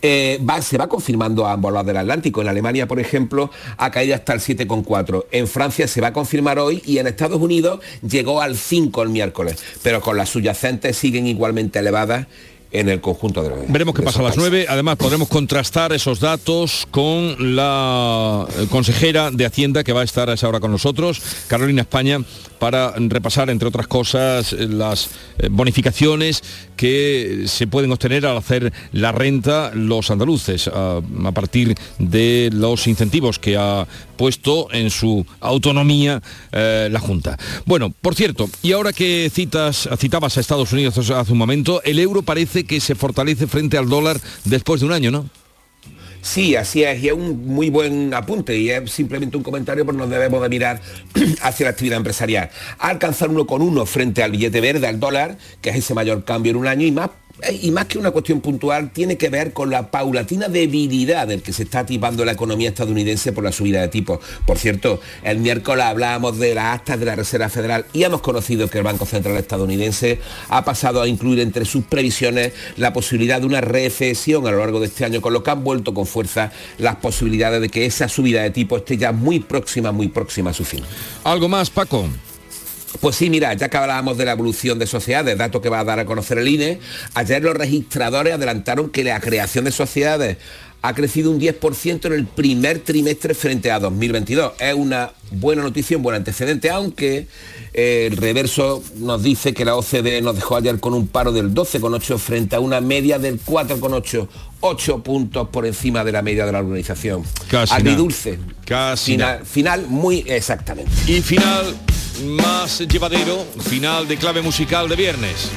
eh, va, se va confirmando a ambos lados del Atlántico. En Alemania, por ejemplo, ha caído hasta el 7,4. En Francia se va a confirmar hoy y en Estados Unidos llegó al 5 el miércoles. Pero con las subyacentes siguen igualmente elevadas en el conjunto de los Veremos qué pasa a las 9. Además, podremos contrastar esos datos con la consejera de Hacienda que va a estar a esa hora con nosotros, Carolina España, para repasar, entre otras cosas, las bonificaciones que se pueden obtener al hacer la renta los andaluces a, a partir de los incentivos que ha puesto en su autonomía eh, la Junta. Bueno, por cierto, y ahora que citas, citabas a Estados Unidos hace un momento, el euro parece que se fortalece frente al dólar después de un año, ¿no? Sí, así es, y es un muy buen apunte y es simplemente un comentario porque nos debemos de mirar [CLEARS THROAT] hacia la actividad empresarial. Alcanzar uno con uno frente al billete verde, al dólar, que es ese mayor cambio en un año y más y más que una cuestión puntual, tiene que ver con la paulatina debilidad del que se está tipando la economía estadounidense por la subida de tipos. Por cierto, el miércoles hablábamos de las actas de la Reserva Federal y hemos conocido que el Banco Central estadounidense ha pasado a incluir entre sus previsiones la posibilidad de una recesión a lo largo de este año, con lo que han vuelto con fuerza las posibilidades de que esa subida de tipos esté ya muy próxima, muy próxima a su fin. ¿Algo más, Paco? Pues sí, mira, ya que hablábamos de la evolución de sociedades, dato que va a dar a conocer el INE, ayer los registradores adelantaron que la creación de sociedades ha crecido un 10% en el primer trimestre frente a 2022. Es una buena noticia, un buen antecedente, aunque el reverso nos dice que la OCDE nos dejó ayer con un paro del 12,8 frente a una media del 4,8. 8 puntos por encima de la media de la organización. Casi Agridulce. Casi final, final muy exactamente. Y final más llevadero, final de clave musical de viernes.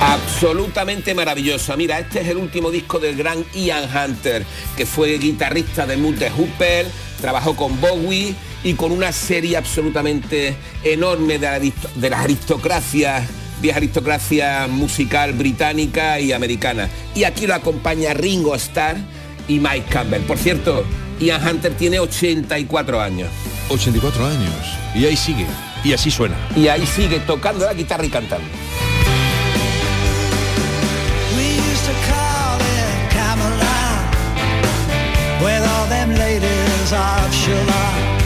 Absolutamente maravillosa. Mira, este es el último disco del gran Ian Hunter, que fue guitarrista de Mute Hooper, trabajó con Bowie y con una serie absolutamente enorme de, la, de las aristocracias vieja aristocracia musical británica y americana. Y aquí lo acompaña Ringo Starr y Mike Campbell. Por cierto, Ian Hunter tiene 84 años. 84 años. Y ahí sigue. Y así suena. Y ahí sigue tocando la guitarra y cantando. with all them ladies of Shalom.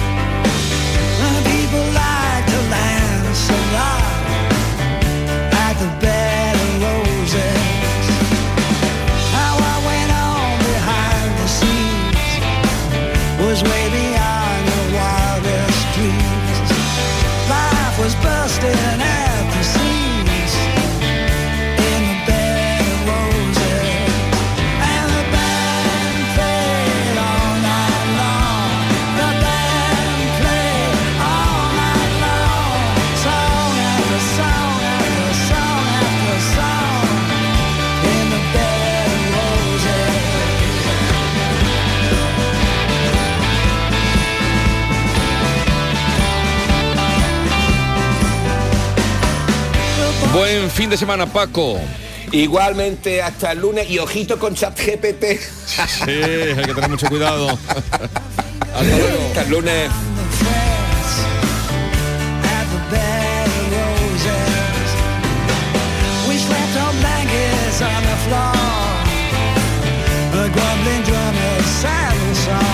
Buen fin de semana, Paco. Igualmente hasta el lunes y ojito con ChatGPT. Sí, hay que tener mucho cuidado. Hasta luego. Hasta el lunes. on blankets on the floor. The grumbling song.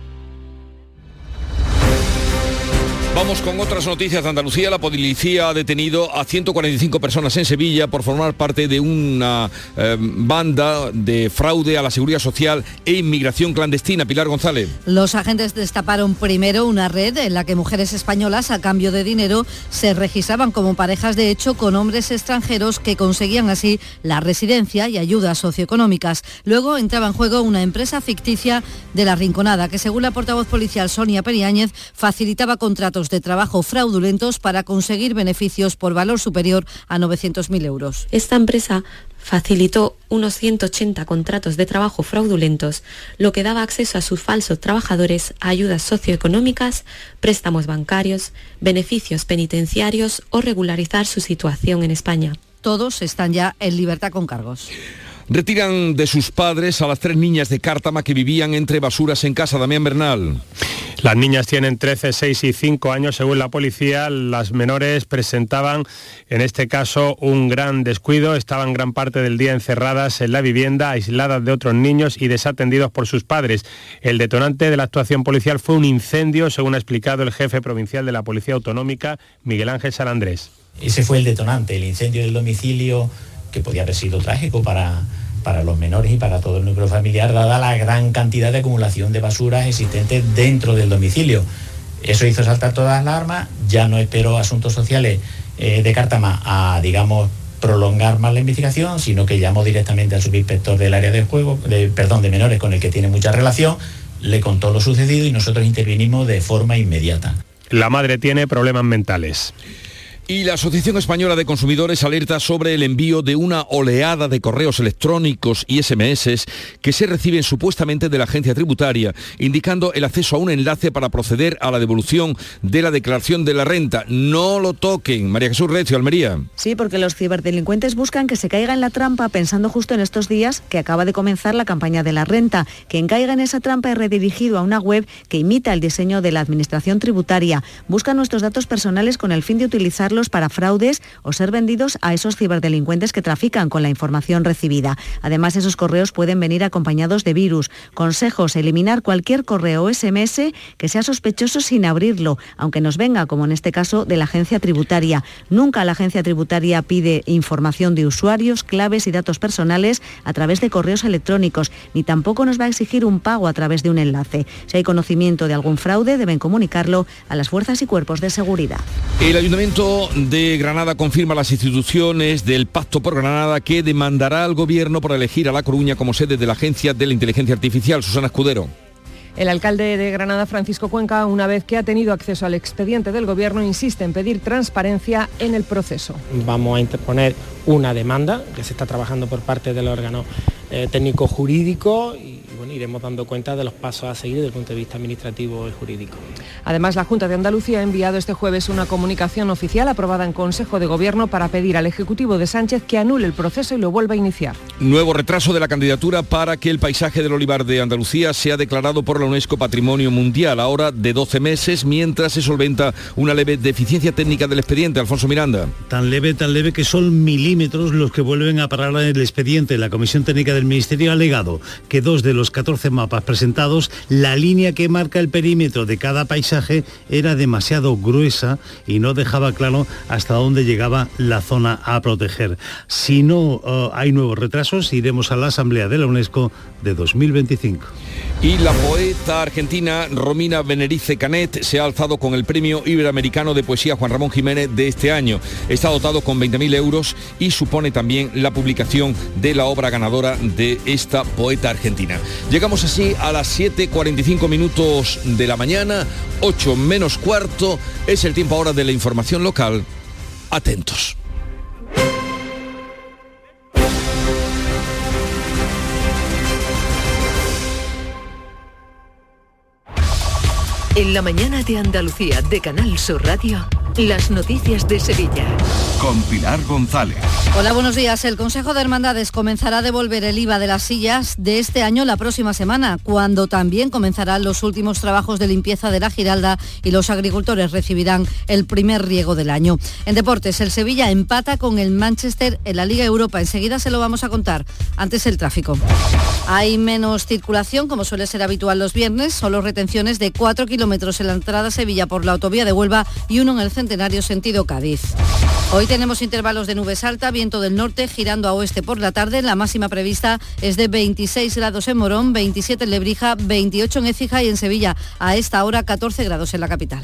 Vamos con otras noticias de Andalucía. La policía ha detenido a 145 personas en Sevilla por formar parte de una eh, banda de fraude a la seguridad social e inmigración clandestina. Pilar González. Los agentes destaparon primero una red en la que mujeres españolas a cambio de dinero se registraban como parejas de hecho con hombres extranjeros que conseguían así la residencia y ayudas socioeconómicas. Luego entraba en juego una empresa ficticia de la Rinconada que según la portavoz policial Sonia Periáñez facilitaba contratos de trabajo fraudulentos para conseguir beneficios por valor superior a 900.000 euros. Esta empresa facilitó unos 180 contratos de trabajo fraudulentos, lo que daba acceso a sus falsos trabajadores a ayudas socioeconómicas, préstamos bancarios, beneficios penitenciarios o regularizar su situación en España. Todos están ya en libertad con cargos. Retiran de sus padres a las tres niñas de Cártama que vivían entre basuras en casa. Damián Bernal. Las niñas tienen 13, 6 y 5 años. Según la policía, las menores presentaban, en este caso, un gran descuido. Estaban gran parte del día encerradas en la vivienda, aisladas de otros niños y desatendidos por sus padres. El detonante de la actuación policial fue un incendio, según ha explicado el jefe provincial de la Policía Autonómica, Miguel Ángel Salandrés. Ese fue el detonante, el incendio del domicilio, que podía haber sido trágico para, para los menores y para todo el núcleo familiar, dada la gran cantidad de acumulación de basuras existentes dentro del domicilio. Eso hizo saltar todas las alarmas, ya no espero asuntos sociales eh, de Cártama a, digamos, prolongar más la investigación, sino que llamó directamente al subinspector del área de juego, de, perdón, de menores con el que tiene mucha relación, le contó lo sucedido y nosotros intervinimos de forma inmediata. La madre tiene problemas mentales. Y la Asociación Española de Consumidores alerta sobre el envío de una oleada de correos electrónicos y SMS que se reciben supuestamente de la agencia tributaria, indicando el acceso a un enlace para proceder a la devolución de la declaración de la renta. No lo toquen. María Jesús Recio, Almería. Sí, porque los ciberdelincuentes buscan que se caiga en la trampa pensando justo en estos días que acaba de comenzar la campaña de la renta. Quien caiga en esa trampa es redirigido a una web que imita el diseño de la Administración Tributaria. Busca nuestros datos personales con el fin de utilizarlos para fraudes o ser vendidos a esos ciberdelincuentes que trafican con la información recibida. Además, esos correos pueden venir acompañados de virus. Consejos, eliminar cualquier correo SMS que sea sospechoso sin abrirlo, aunque nos venga, como en este caso, de la agencia tributaria. Nunca la agencia tributaria pide información de usuarios, claves y datos personales a través de correos electrónicos, ni tampoco nos va a exigir un pago a través de un enlace. Si hay conocimiento de algún fraude, deben comunicarlo a las fuerzas y cuerpos de seguridad. El Ayuntamiento de Granada confirma las instituciones del Pacto por Granada que demandará al gobierno por elegir a La Coruña como sede de la Agencia de la Inteligencia Artificial. Susana Escudero. El alcalde de Granada, Francisco Cuenca, una vez que ha tenido acceso al expediente del Gobierno, insiste en pedir transparencia en el proceso. Vamos a interponer una demanda que se está trabajando por parte del órgano eh, técnico jurídico y iremos dando cuenta de los pasos a seguir desde el punto de vista administrativo y jurídico. Además, la Junta de Andalucía ha enviado este jueves una comunicación oficial aprobada en Consejo de Gobierno para pedir al Ejecutivo de Sánchez que anule el proceso y lo vuelva a iniciar. Nuevo retraso de la candidatura para que el paisaje del olivar de Andalucía sea declarado por la UNESCO Patrimonio Mundial, ahora de 12 meses, mientras se solventa una leve deficiencia técnica del expediente. Alfonso Miranda. Tan leve, tan leve que son milímetros los que vuelven a parar en el expediente. La Comisión Técnica del Ministerio ha alegado que dos de los 14 mapas presentados, la línea que marca el perímetro de cada paisaje era demasiado gruesa y no dejaba claro hasta dónde llegaba la zona a proteger. Si no eh, hay nuevos retrasos, iremos a la Asamblea de la UNESCO de 2025. Y la poeta argentina Romina Benerice Canet se ha alzado con el Premio Iberoamericano de Poesía Juan Ramón Jiménez de este año. Está dotado con 20.000 euros y supone también la publicación de la obra ganadora de esta poeta argentina. Llegamos así a las 7.45 minutos de la mañana, 8 menos cuarto, es el tiempo ahora de la información local. Atentos. En la mañana de Andalucía de Canal Sur Radio, las noticias de Sevilla. Con Pilar González. Hola, buenos días. El Consejo de Hermandades comenzará a devolver el IVA de las sillas de este año la próxima semana, cuando también comenzarán los últimos trabajos de limpieza de la Giralda y los agricultores recibirán el primer riego del año. En deportes, el Sevilla empata con el Manchester en la Liga Europa. Enseguida se lo vamos a contar. Antes el tráfico. Hay menos circulación, como suele ser habitual los viernes, solo retenciones de 4 kilómetros en la entrada a Sevilla por la autovía de Huelva y uno en el Centenario sentido Cádiz. Hoy tenemos intervalos de nubes alta, viento del norte girando a oeste por la tarde. La máxima prevista es de 26 grados en Morón, 27 en Lebrija, 28 en Écija y en Sevilla. A esta hora 14 grados en la capital.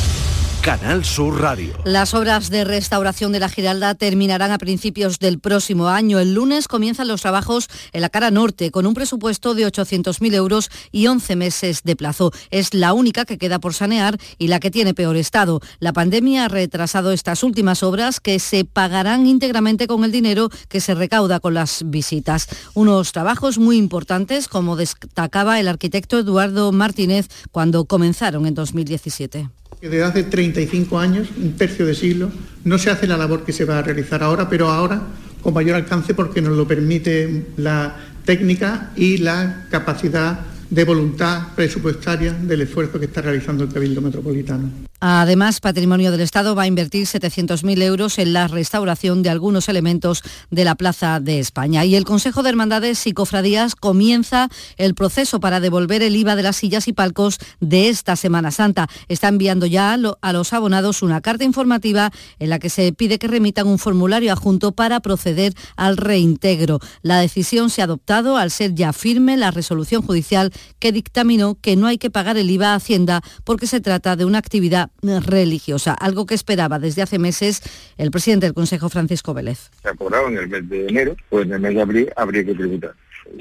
Canal Sur Radio. Las obras de restauración de la Giralda terminarán a principios del próximo año. El lunes comienzan los trabajos en la cara norte con un presupuesto de 800.000 euros y 11 meses de plazo. Es la única que queda por sanear y la que tiene peor estado. La pandemia ha retrasado estas últimas obras que se pagarán íntegramente con el dinero que se recauda con las visitas. Unos trabajos muy importantes, como destacaba el arquitecto Eduardo Martínez cuando comenzaron en 2017 que desde hace 35 años, un tercio de siglo, no se hace la labor que se va a realizar ahora, pero ahora con mayor alcance porque nos lo permite la técnica y la capacidad de voluntad presupuestaria del esfuerzo que está realizando el Cabildo Metropolitano. Además, Patrimonio del Estado va a invertir 700.000 euros en la restauración de algunos elementos de la Plaza de España. Y el Consejo de Hermandades y Cofradías comienza el proceso para devolver el IVA de las sillas y palcos de esta Semana Santa. Está enviando ya a los abonados una carta informativa en la que se pide que remitan un formulario adjunto para proceder al reintegro. La decisión se ha adoptado al ser ya firme la resolución judicial que dictaminó que no hay que pagar el IVA a Hacienda porque se trata de una actividad religiosa, algo que esperaba desde hace meses el presidente del Consejo, Francisco Vélez. Se acordaba en el mes de enero, pues en el mes de abril habría que tributar.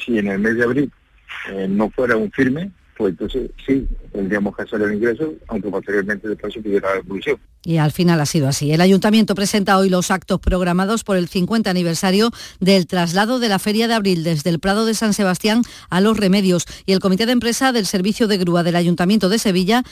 Si en el mes de abril eh, no fuera un firme, pues entonces sí, tendríamos que hacer el ingreso, aunque posteriormente después se pidiera la devolución. Y al final ha sido así. El ayuntamiento presenta hoy los actos programados por el 50 aniversario del traslado de la Feria de Abril desde el Prado de San Sebastián a Los Remedios y el Comité de Empresa del Servicio de Grúa del Ayuntamiento de Sevilla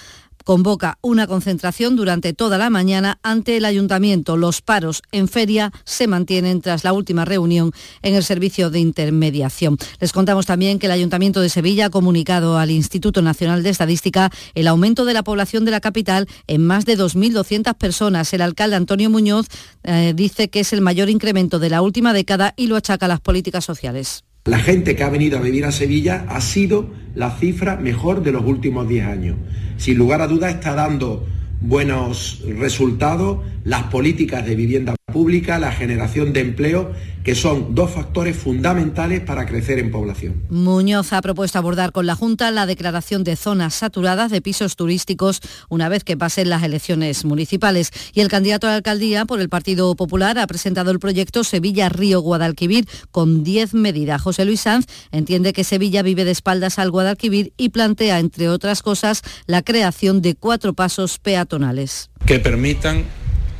convoca una concentración durante toda la mañana ante el ayuntamiento. Los paros en feria se mantienen tras la última reunión en el servicio de intermediación. Les contamos también que el ayuntamiento de Sevilla ha comunicado al Instituto Nacional de Estadística el aumento de la población de la capital en más de 2.200 personas. El alcalde Antonio Muñoz eh, dice que es el mayor incremento de la última década y lo achaca a las políticas sociales. La gente que ha venido a vivir a Sevilla ha sido la cifra mejor de los últimos 10 años. Sin lugar a dudas está dando buenos resultados las políticas de vivienda pública, la generación de empleo, que son dos factores fundamentales para crecer en población. Muñoz ha propuesto abordar con la Junta la declaración de zonas saturadas de pisos turísticos una vez que pasen las elecciones municipales. Y el candidato a la alcaldía por el Partido Popular ha presentado el proyecto Sevilla-Río Guadalquivir con 10 medidas. José Luis Sanz entiende que Sevilla vive de espaldas al Guadalquivir y plantea, entre otras cosas, la creación de cuatro pasos peatonales. Que permitan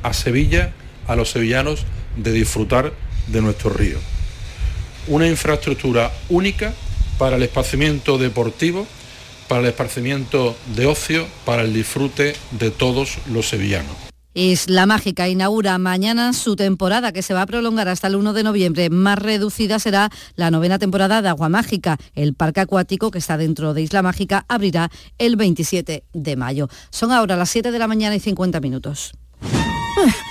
a Sevilla, a los sevillanos, de disfrutar de nuestro río. Una infraestructura única para el esparcimiento deportivo, para el esparcimiento de ocio, para el disfrute de todos los sevillanos. Isla Mágica inaugura mañana su temporada que se va a prolongar hasta el 1 de noviembre. Más reducida será la novena temporada de Agua Mágica. El parque acuático que está dentro de Isla Mágica abrirá el 27 de mayo. Son ahora las 7 de la mañana y 50 minutos.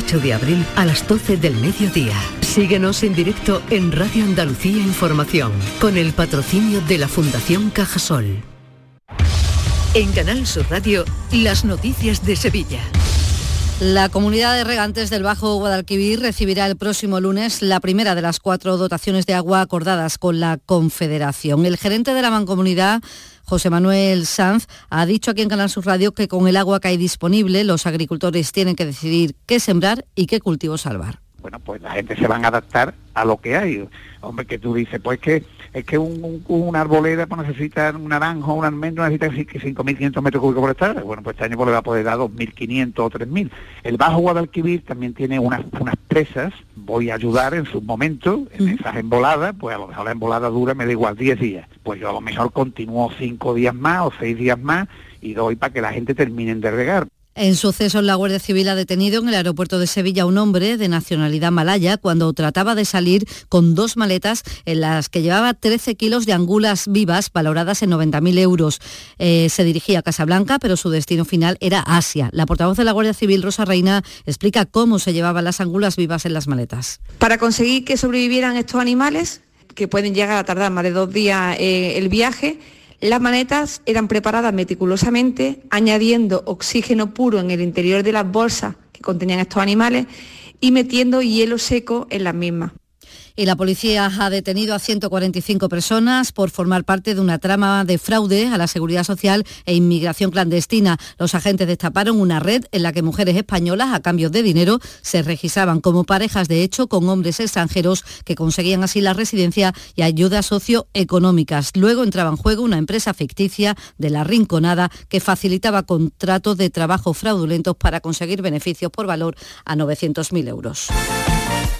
de abril a las 12 del mediodía. Síguenos en directo en Radio Andalucía Información con el patrocinio de la Fundación Cajasol. En Canal Sur Radio, las noticias de Sevilla. La comunidad de regantes del Bajo Guadalquivir recibirá el próximo lunes la primera de las cuatro dotaciones de agua acordadas con la Confederación. El gerente de la mancomunidad José Manuel Sanz ha dicho aquí en Canal Sur Radio que con el agua que hay disponible los agricultores tienen que decidir qué sembrar y qué cultivo salvar. Bueno, pues la gente se van a adaptar a lo que hay. Hombre, que tú dices, pues que es que un, un- una arboleda pues necesita un naranjo, un almendro necesita ci- 5.500 metros cúbicos por hectárea. Bueno, pues este año pues, le va a poder dar 2.500 o 3.000. El Bajo Guadalquivir también tiene unas, unas presas. Voy a ayudar en su momento, en esas emboladas, pues a lo mejor la embolada dura, me da igual 10 días. Pues yo a lo mejor continúo 5 días más o 6 días más y doy para que la gente termine de regar. En sucesos, la Guardia Civil ha detenido en el aeropuerto de Sevilla a un hombre de nacionalidad malaya cuando trataba de salir con dos maletas en las que llevaba 13 kilos de angulas vivas valoradas en 90.000 euros. Eh, se dirigía a Casablanca, pero su destino final era Asia. La portavoz de la Guardia Civil, Rosa Reina, explica cómo se llevaban las angulas vivas en las maletas. Para conseguir que sobrevivieran estos animales, que pueden llegar a tardar más de dos días eh, el viaje, las maletas eran preparadas meticulosamente, añadiendo oxígeno puro en el interior de las bolsas que contenían estos animales y metiendo hielo seco en las mismas. Y la policía ha detenido a 145 personas por formar parte de una trama de fraude a la seguridad social e inmigración clandestina. Los agentes destaparon una red en la que mujeres españolas, a cambio de dinero, se registraban como parejas de hecho con hombres extranjeros que conseguían así la residencia y ayudas socioeconómicas. Luego entraba en juego una empresa ficticia de la Rinconada que facilitaba contratos de trabajo fraudulentos para conseguir beneficios por valor a 900.000 euros.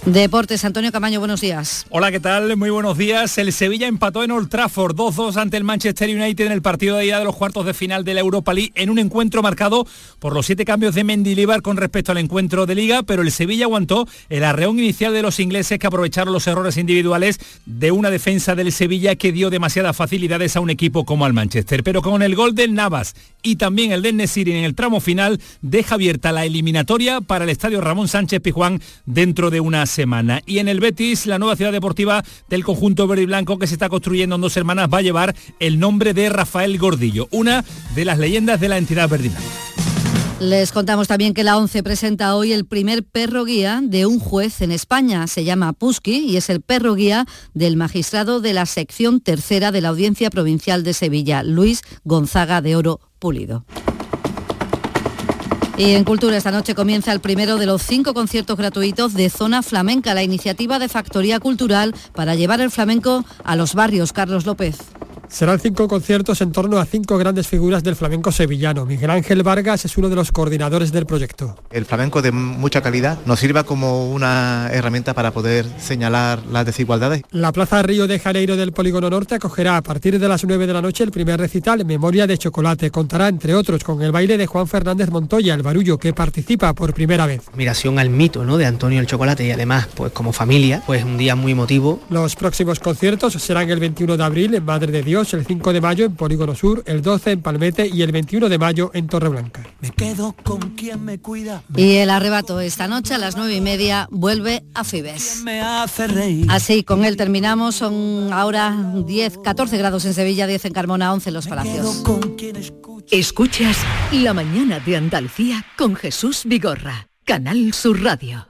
Deportes, Antonio Camaño, buenos días. Hola, ¿qué tal? Muy buenos días. El Sevilla empató en Old Trafford 2-2 ante el Manchester United en el partido de ida de los cuartos de final de la Europa League en un encuentro marcado por los siete cambios de Mendilibar con respecto al encuentro de liga, pero el Sevilla aguantó el arreón inicial de los ingleses que aprovecharon los errores individuales de una defensa del Sevilla que dio demasiadas facilidades a un equipo como al Manchester. Pero con el gol del Navas y también el del Nesiri en el tramo final deja abierta la eliminatoria para el estadio Ramón Sánchez Pijuán dentro de una semana. Y en el Betis, la nueva ciudad deportiva del conjunto verde y blanco que se está construyendo en dos semanas va a llevar el nombre de Rafael Gordillo, una de las leyendas de la entidad verdina. Les contamos también que la ONCE presenta hoy el primer perro guía de un juez en España. Se llama Pusky y es el perro guía del magistrado de la sección tercera de la Audiencia Provincial de Sevilla, Luis Gonzaga de Oro Pulido. Y en Cultura esta noche comienza el primero de los cinco conciertos gratuitos de Zona Flamenca, la iniciativa de Factoría Cultural para llevar el flamenco a los barrios. Carlos López. Serán cinco conciertos en torno a cinco grandes figuras del flamenco sevillano. Miguel Ángel Vargas es uno de los coordinadores del proyecto. El flamenco de mucha calidad nos sirva como una herramienta para poder señalar las desigualdades. La Plaza Río de Janeiro del Polígono Norte acogerá a partir de las 9 de la noche el primer recital Memoria de Chocolate. Contará, entre otros, con el baile de Juan Fernández Montoya, el barullo, que participa por primera vez. Admiración al mito ¿no? de Antonio el Chocolate y además, pues como familia, pues un día muy emotivo. Los próximos conciertos serán el 21 de abril en Madre de Dios, el 5 de mayo en Polígono Sur, el 12 en Palmete y el 21 de mayo en Torreblanca. Me quedo con quien me cuida. Y el arrebato esta noche a las 9 y media vuelve a Fibes. Así, con él terminamos. Son ahora 10, 14 grados en Sevilla, 10 en Carmona, 11 en Los Palacios. Escuchas La Mañana de Andalucía con Jesús Vigorra, Canal Sur Radio.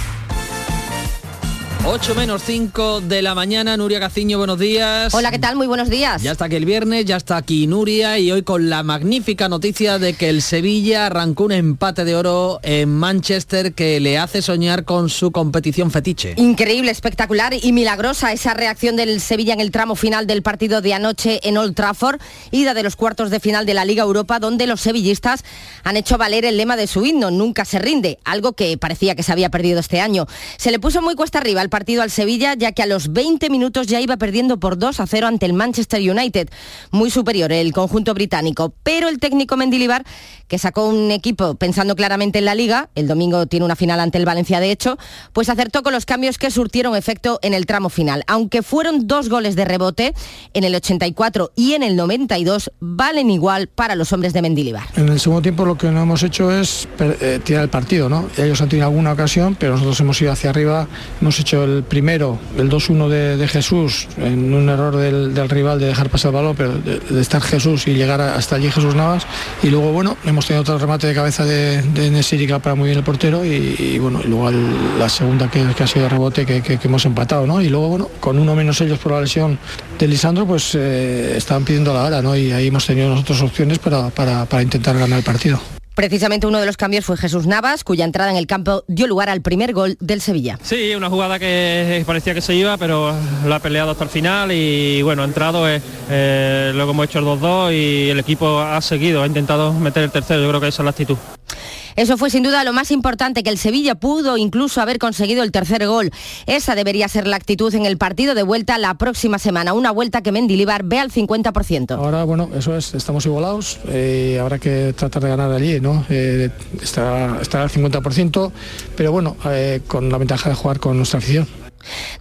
8 menos 5 de la mañana, Nuria Gaciño, buenos días. Hola, ¿qué tal? Muy buenos días. Ya está aquí el viernes, ya está aquí Nuria y hoy con la magnífica noticia de que el Sevilla arrancó un empate de oro en Manchester que le hace soñar con su competición fetiche. Increíble, espectacular y milagrosa esa reacción del Sevilla en el tramo final del partido de anoche en Old Trafford, ida de los cuartos de final de la Liga Europa, donde los sevillistas han hecho valer el lema de su himno, nunca se rinde, algo que parecía que se había perdido este año. Se le puso muy cuesta arriba el partido al Sevilla, ya que a los 20 minutos ya iba perdiendo por 2 a 0 ante el Manchester United. Muy superior el conjunto británico. Pero el técnico Mendilibar, que sacó un equipo pensando claramente en la liga, el domingo tiene una final ante el Valencia de hecho, pues acertó con los cambios que surtieron efecto en el tramo final. Aunque fueron dos goles de rebote, en el 84 y en el 92 valen igual para los hombres de Mendilibar. En el segundo tiempo lo que no hemos hecho es eh, tirar el partido, ¿no? Ellos han tenido alguna ocasión, pero nosotros hemos ido hacia arriba, hemos hecho el primero, el 2-1 de, Jesús, en un error del, rival de dejar pasar el balón, pero de, estar Jesús y llegar hasta allí Jesús Navas. Y luego, bueno, hemos tenido otro remate de cabeza de, de para muy bien el portero y, bueno, luego la segunda que, ha sido rebote que, hemos empatado, ¿no? Y luego, bueno, con uno menos ellos por la lesión de Lisandro, pues eh, estaban pidiendo la hora, ¿no? Y ahí hemos tenido nosotros opciones para, para intentar ganar el partido. Precisamente uno de los cambios fue Jesús Navas, cuya entrada en el campo dio lugar al primer gol del Sevilla. Sí, una jugada que parecía que se iba, pero lo ha peleado hasta el final y bueno, ha entrado, eh, eh, luego hemos hecho el 2-2 y el equipo ha seguido, ha intentado meter el tercero, yo creo que esa es la actitud. Eso fue sin duda lo más importante, que el Sevilla pudo incluso haber conseguido el tercer gol. Esa debería ser la actitud en el partido de vuelta la próxima semana, una vuelta que Mendilibar ve al 50%. Ahora, bueno, eso es, estamos igualados, eh, habrá que tratar de ganar allí, ¿no? Eh, estará, al 50%, pero bueno, eh, con la ventaja de jugar con nuestra afición.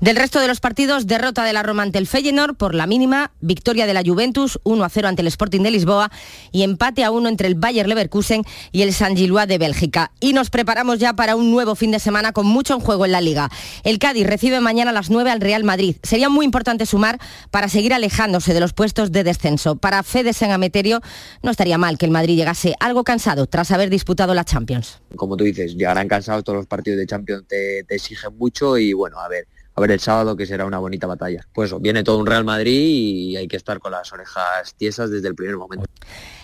Del resto de los partidos, derrota de la Roma ante el Feyenoord por la mínima, victoria de la Juventus 1 a 0 ante el Sporting de Lisboa y empate a 1 entre el Bayer Leverkusen y el San Gillois de Bélgica. Y nos preparamos ya para un nuevo fin de semana con mucho en juego en la Liga. El Cádiz recibe mañana a las 9 al Real Madrid. Sería muy importante sumar para seguir alejándose de los puestos de descenso. Para Fede San Ameterio no estaría mal que el Madrid llegase algo cansado tras haber disputado la Champions. Como tú dices, llegarán cansados todos los partidos de Champions, te exigen mucho y bueno, a ver, a ver el sábado que será una bonita batalla. Pues viene todo un Real Madrid y hay que estar con las orejas tiesas desde el primer momento.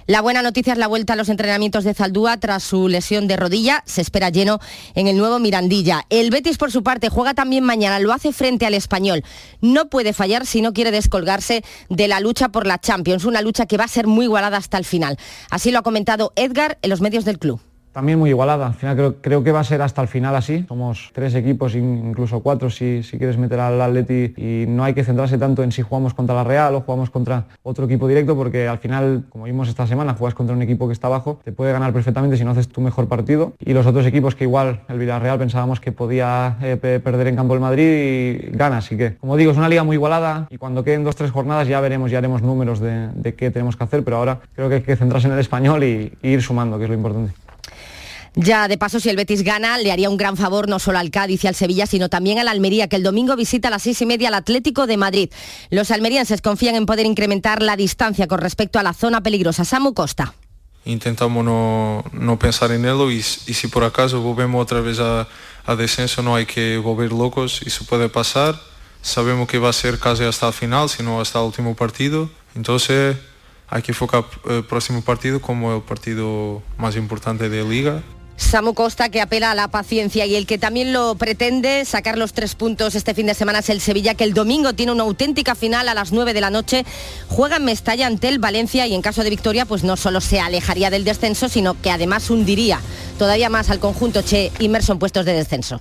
La buena noticia es la vuelta a los entrenamientos de Zaldúa tras su lesión de rodilla. Se espera lleno en el nuevo Mirandilla. El Betis, por su parte, juega también mañana. Lo hace frente al español. No puede fallar si no quiere descolgarse de la lucha por la Champions. Una lucha que va a ser muy igualada hasta el final. Así lo ha comentado Edgar en los medios del club también muy igualada. Al final creo, creo, que va a ser hasta el final así. Somos tres equipos, incluso cuatro si, si quieres meter al Atleti y no hay que centrarse tanto en si jugamos contra la Real o jugamos contra otro equipo directo porque al final, como vimos esta semana, juegas contra un equipo que está abajo, te puede ganar perfectamente si no haces tu mejor partido. Y los otros equipos que igual el Villarreal pensábamos que podía eh, perder en campo el Madrid y gana. Así que, como digo, es una liga muy igualada y cuando queden dos tres jornadas ya veremos, ya haremos números de, de qué tenemos que hacer, pero ahora creo que hay que centrarse en el español y, y ir sumando, que es lo importante. Ya de paso, si el Betis gana, le haría un gran favor no solo al Cádiz y al Sevilla, sino también al Almería, que el domingo visita a las seis y media al Atlético de Madrid. Los almerienses confían en poder incrementar la distancia con respecto a la zona peligrosa. Samu Costa. Intentamos no, pensar en ello y, si por acaso volvemos otra vez a, descenso no hay que volver locos, eso puede pasar. Sabemos que va a ser casi hasta el final, sino hasta el último partido. Entonces hay que enfocar el próximo partido como el partido más importante de liga Samu Costa que apela a la paciencia y el que también lo pretende sacar los tres puntos este fin de semana es el Sevilla que el domingo tiene una auténtica final a las 9 de la noche. Juega en Mestalla ante el Valencia y en caso de victoria pues no solo se alejaría del descenso sino que además hundiría todavía más al conjunto Che inmerso en puestos de descenso.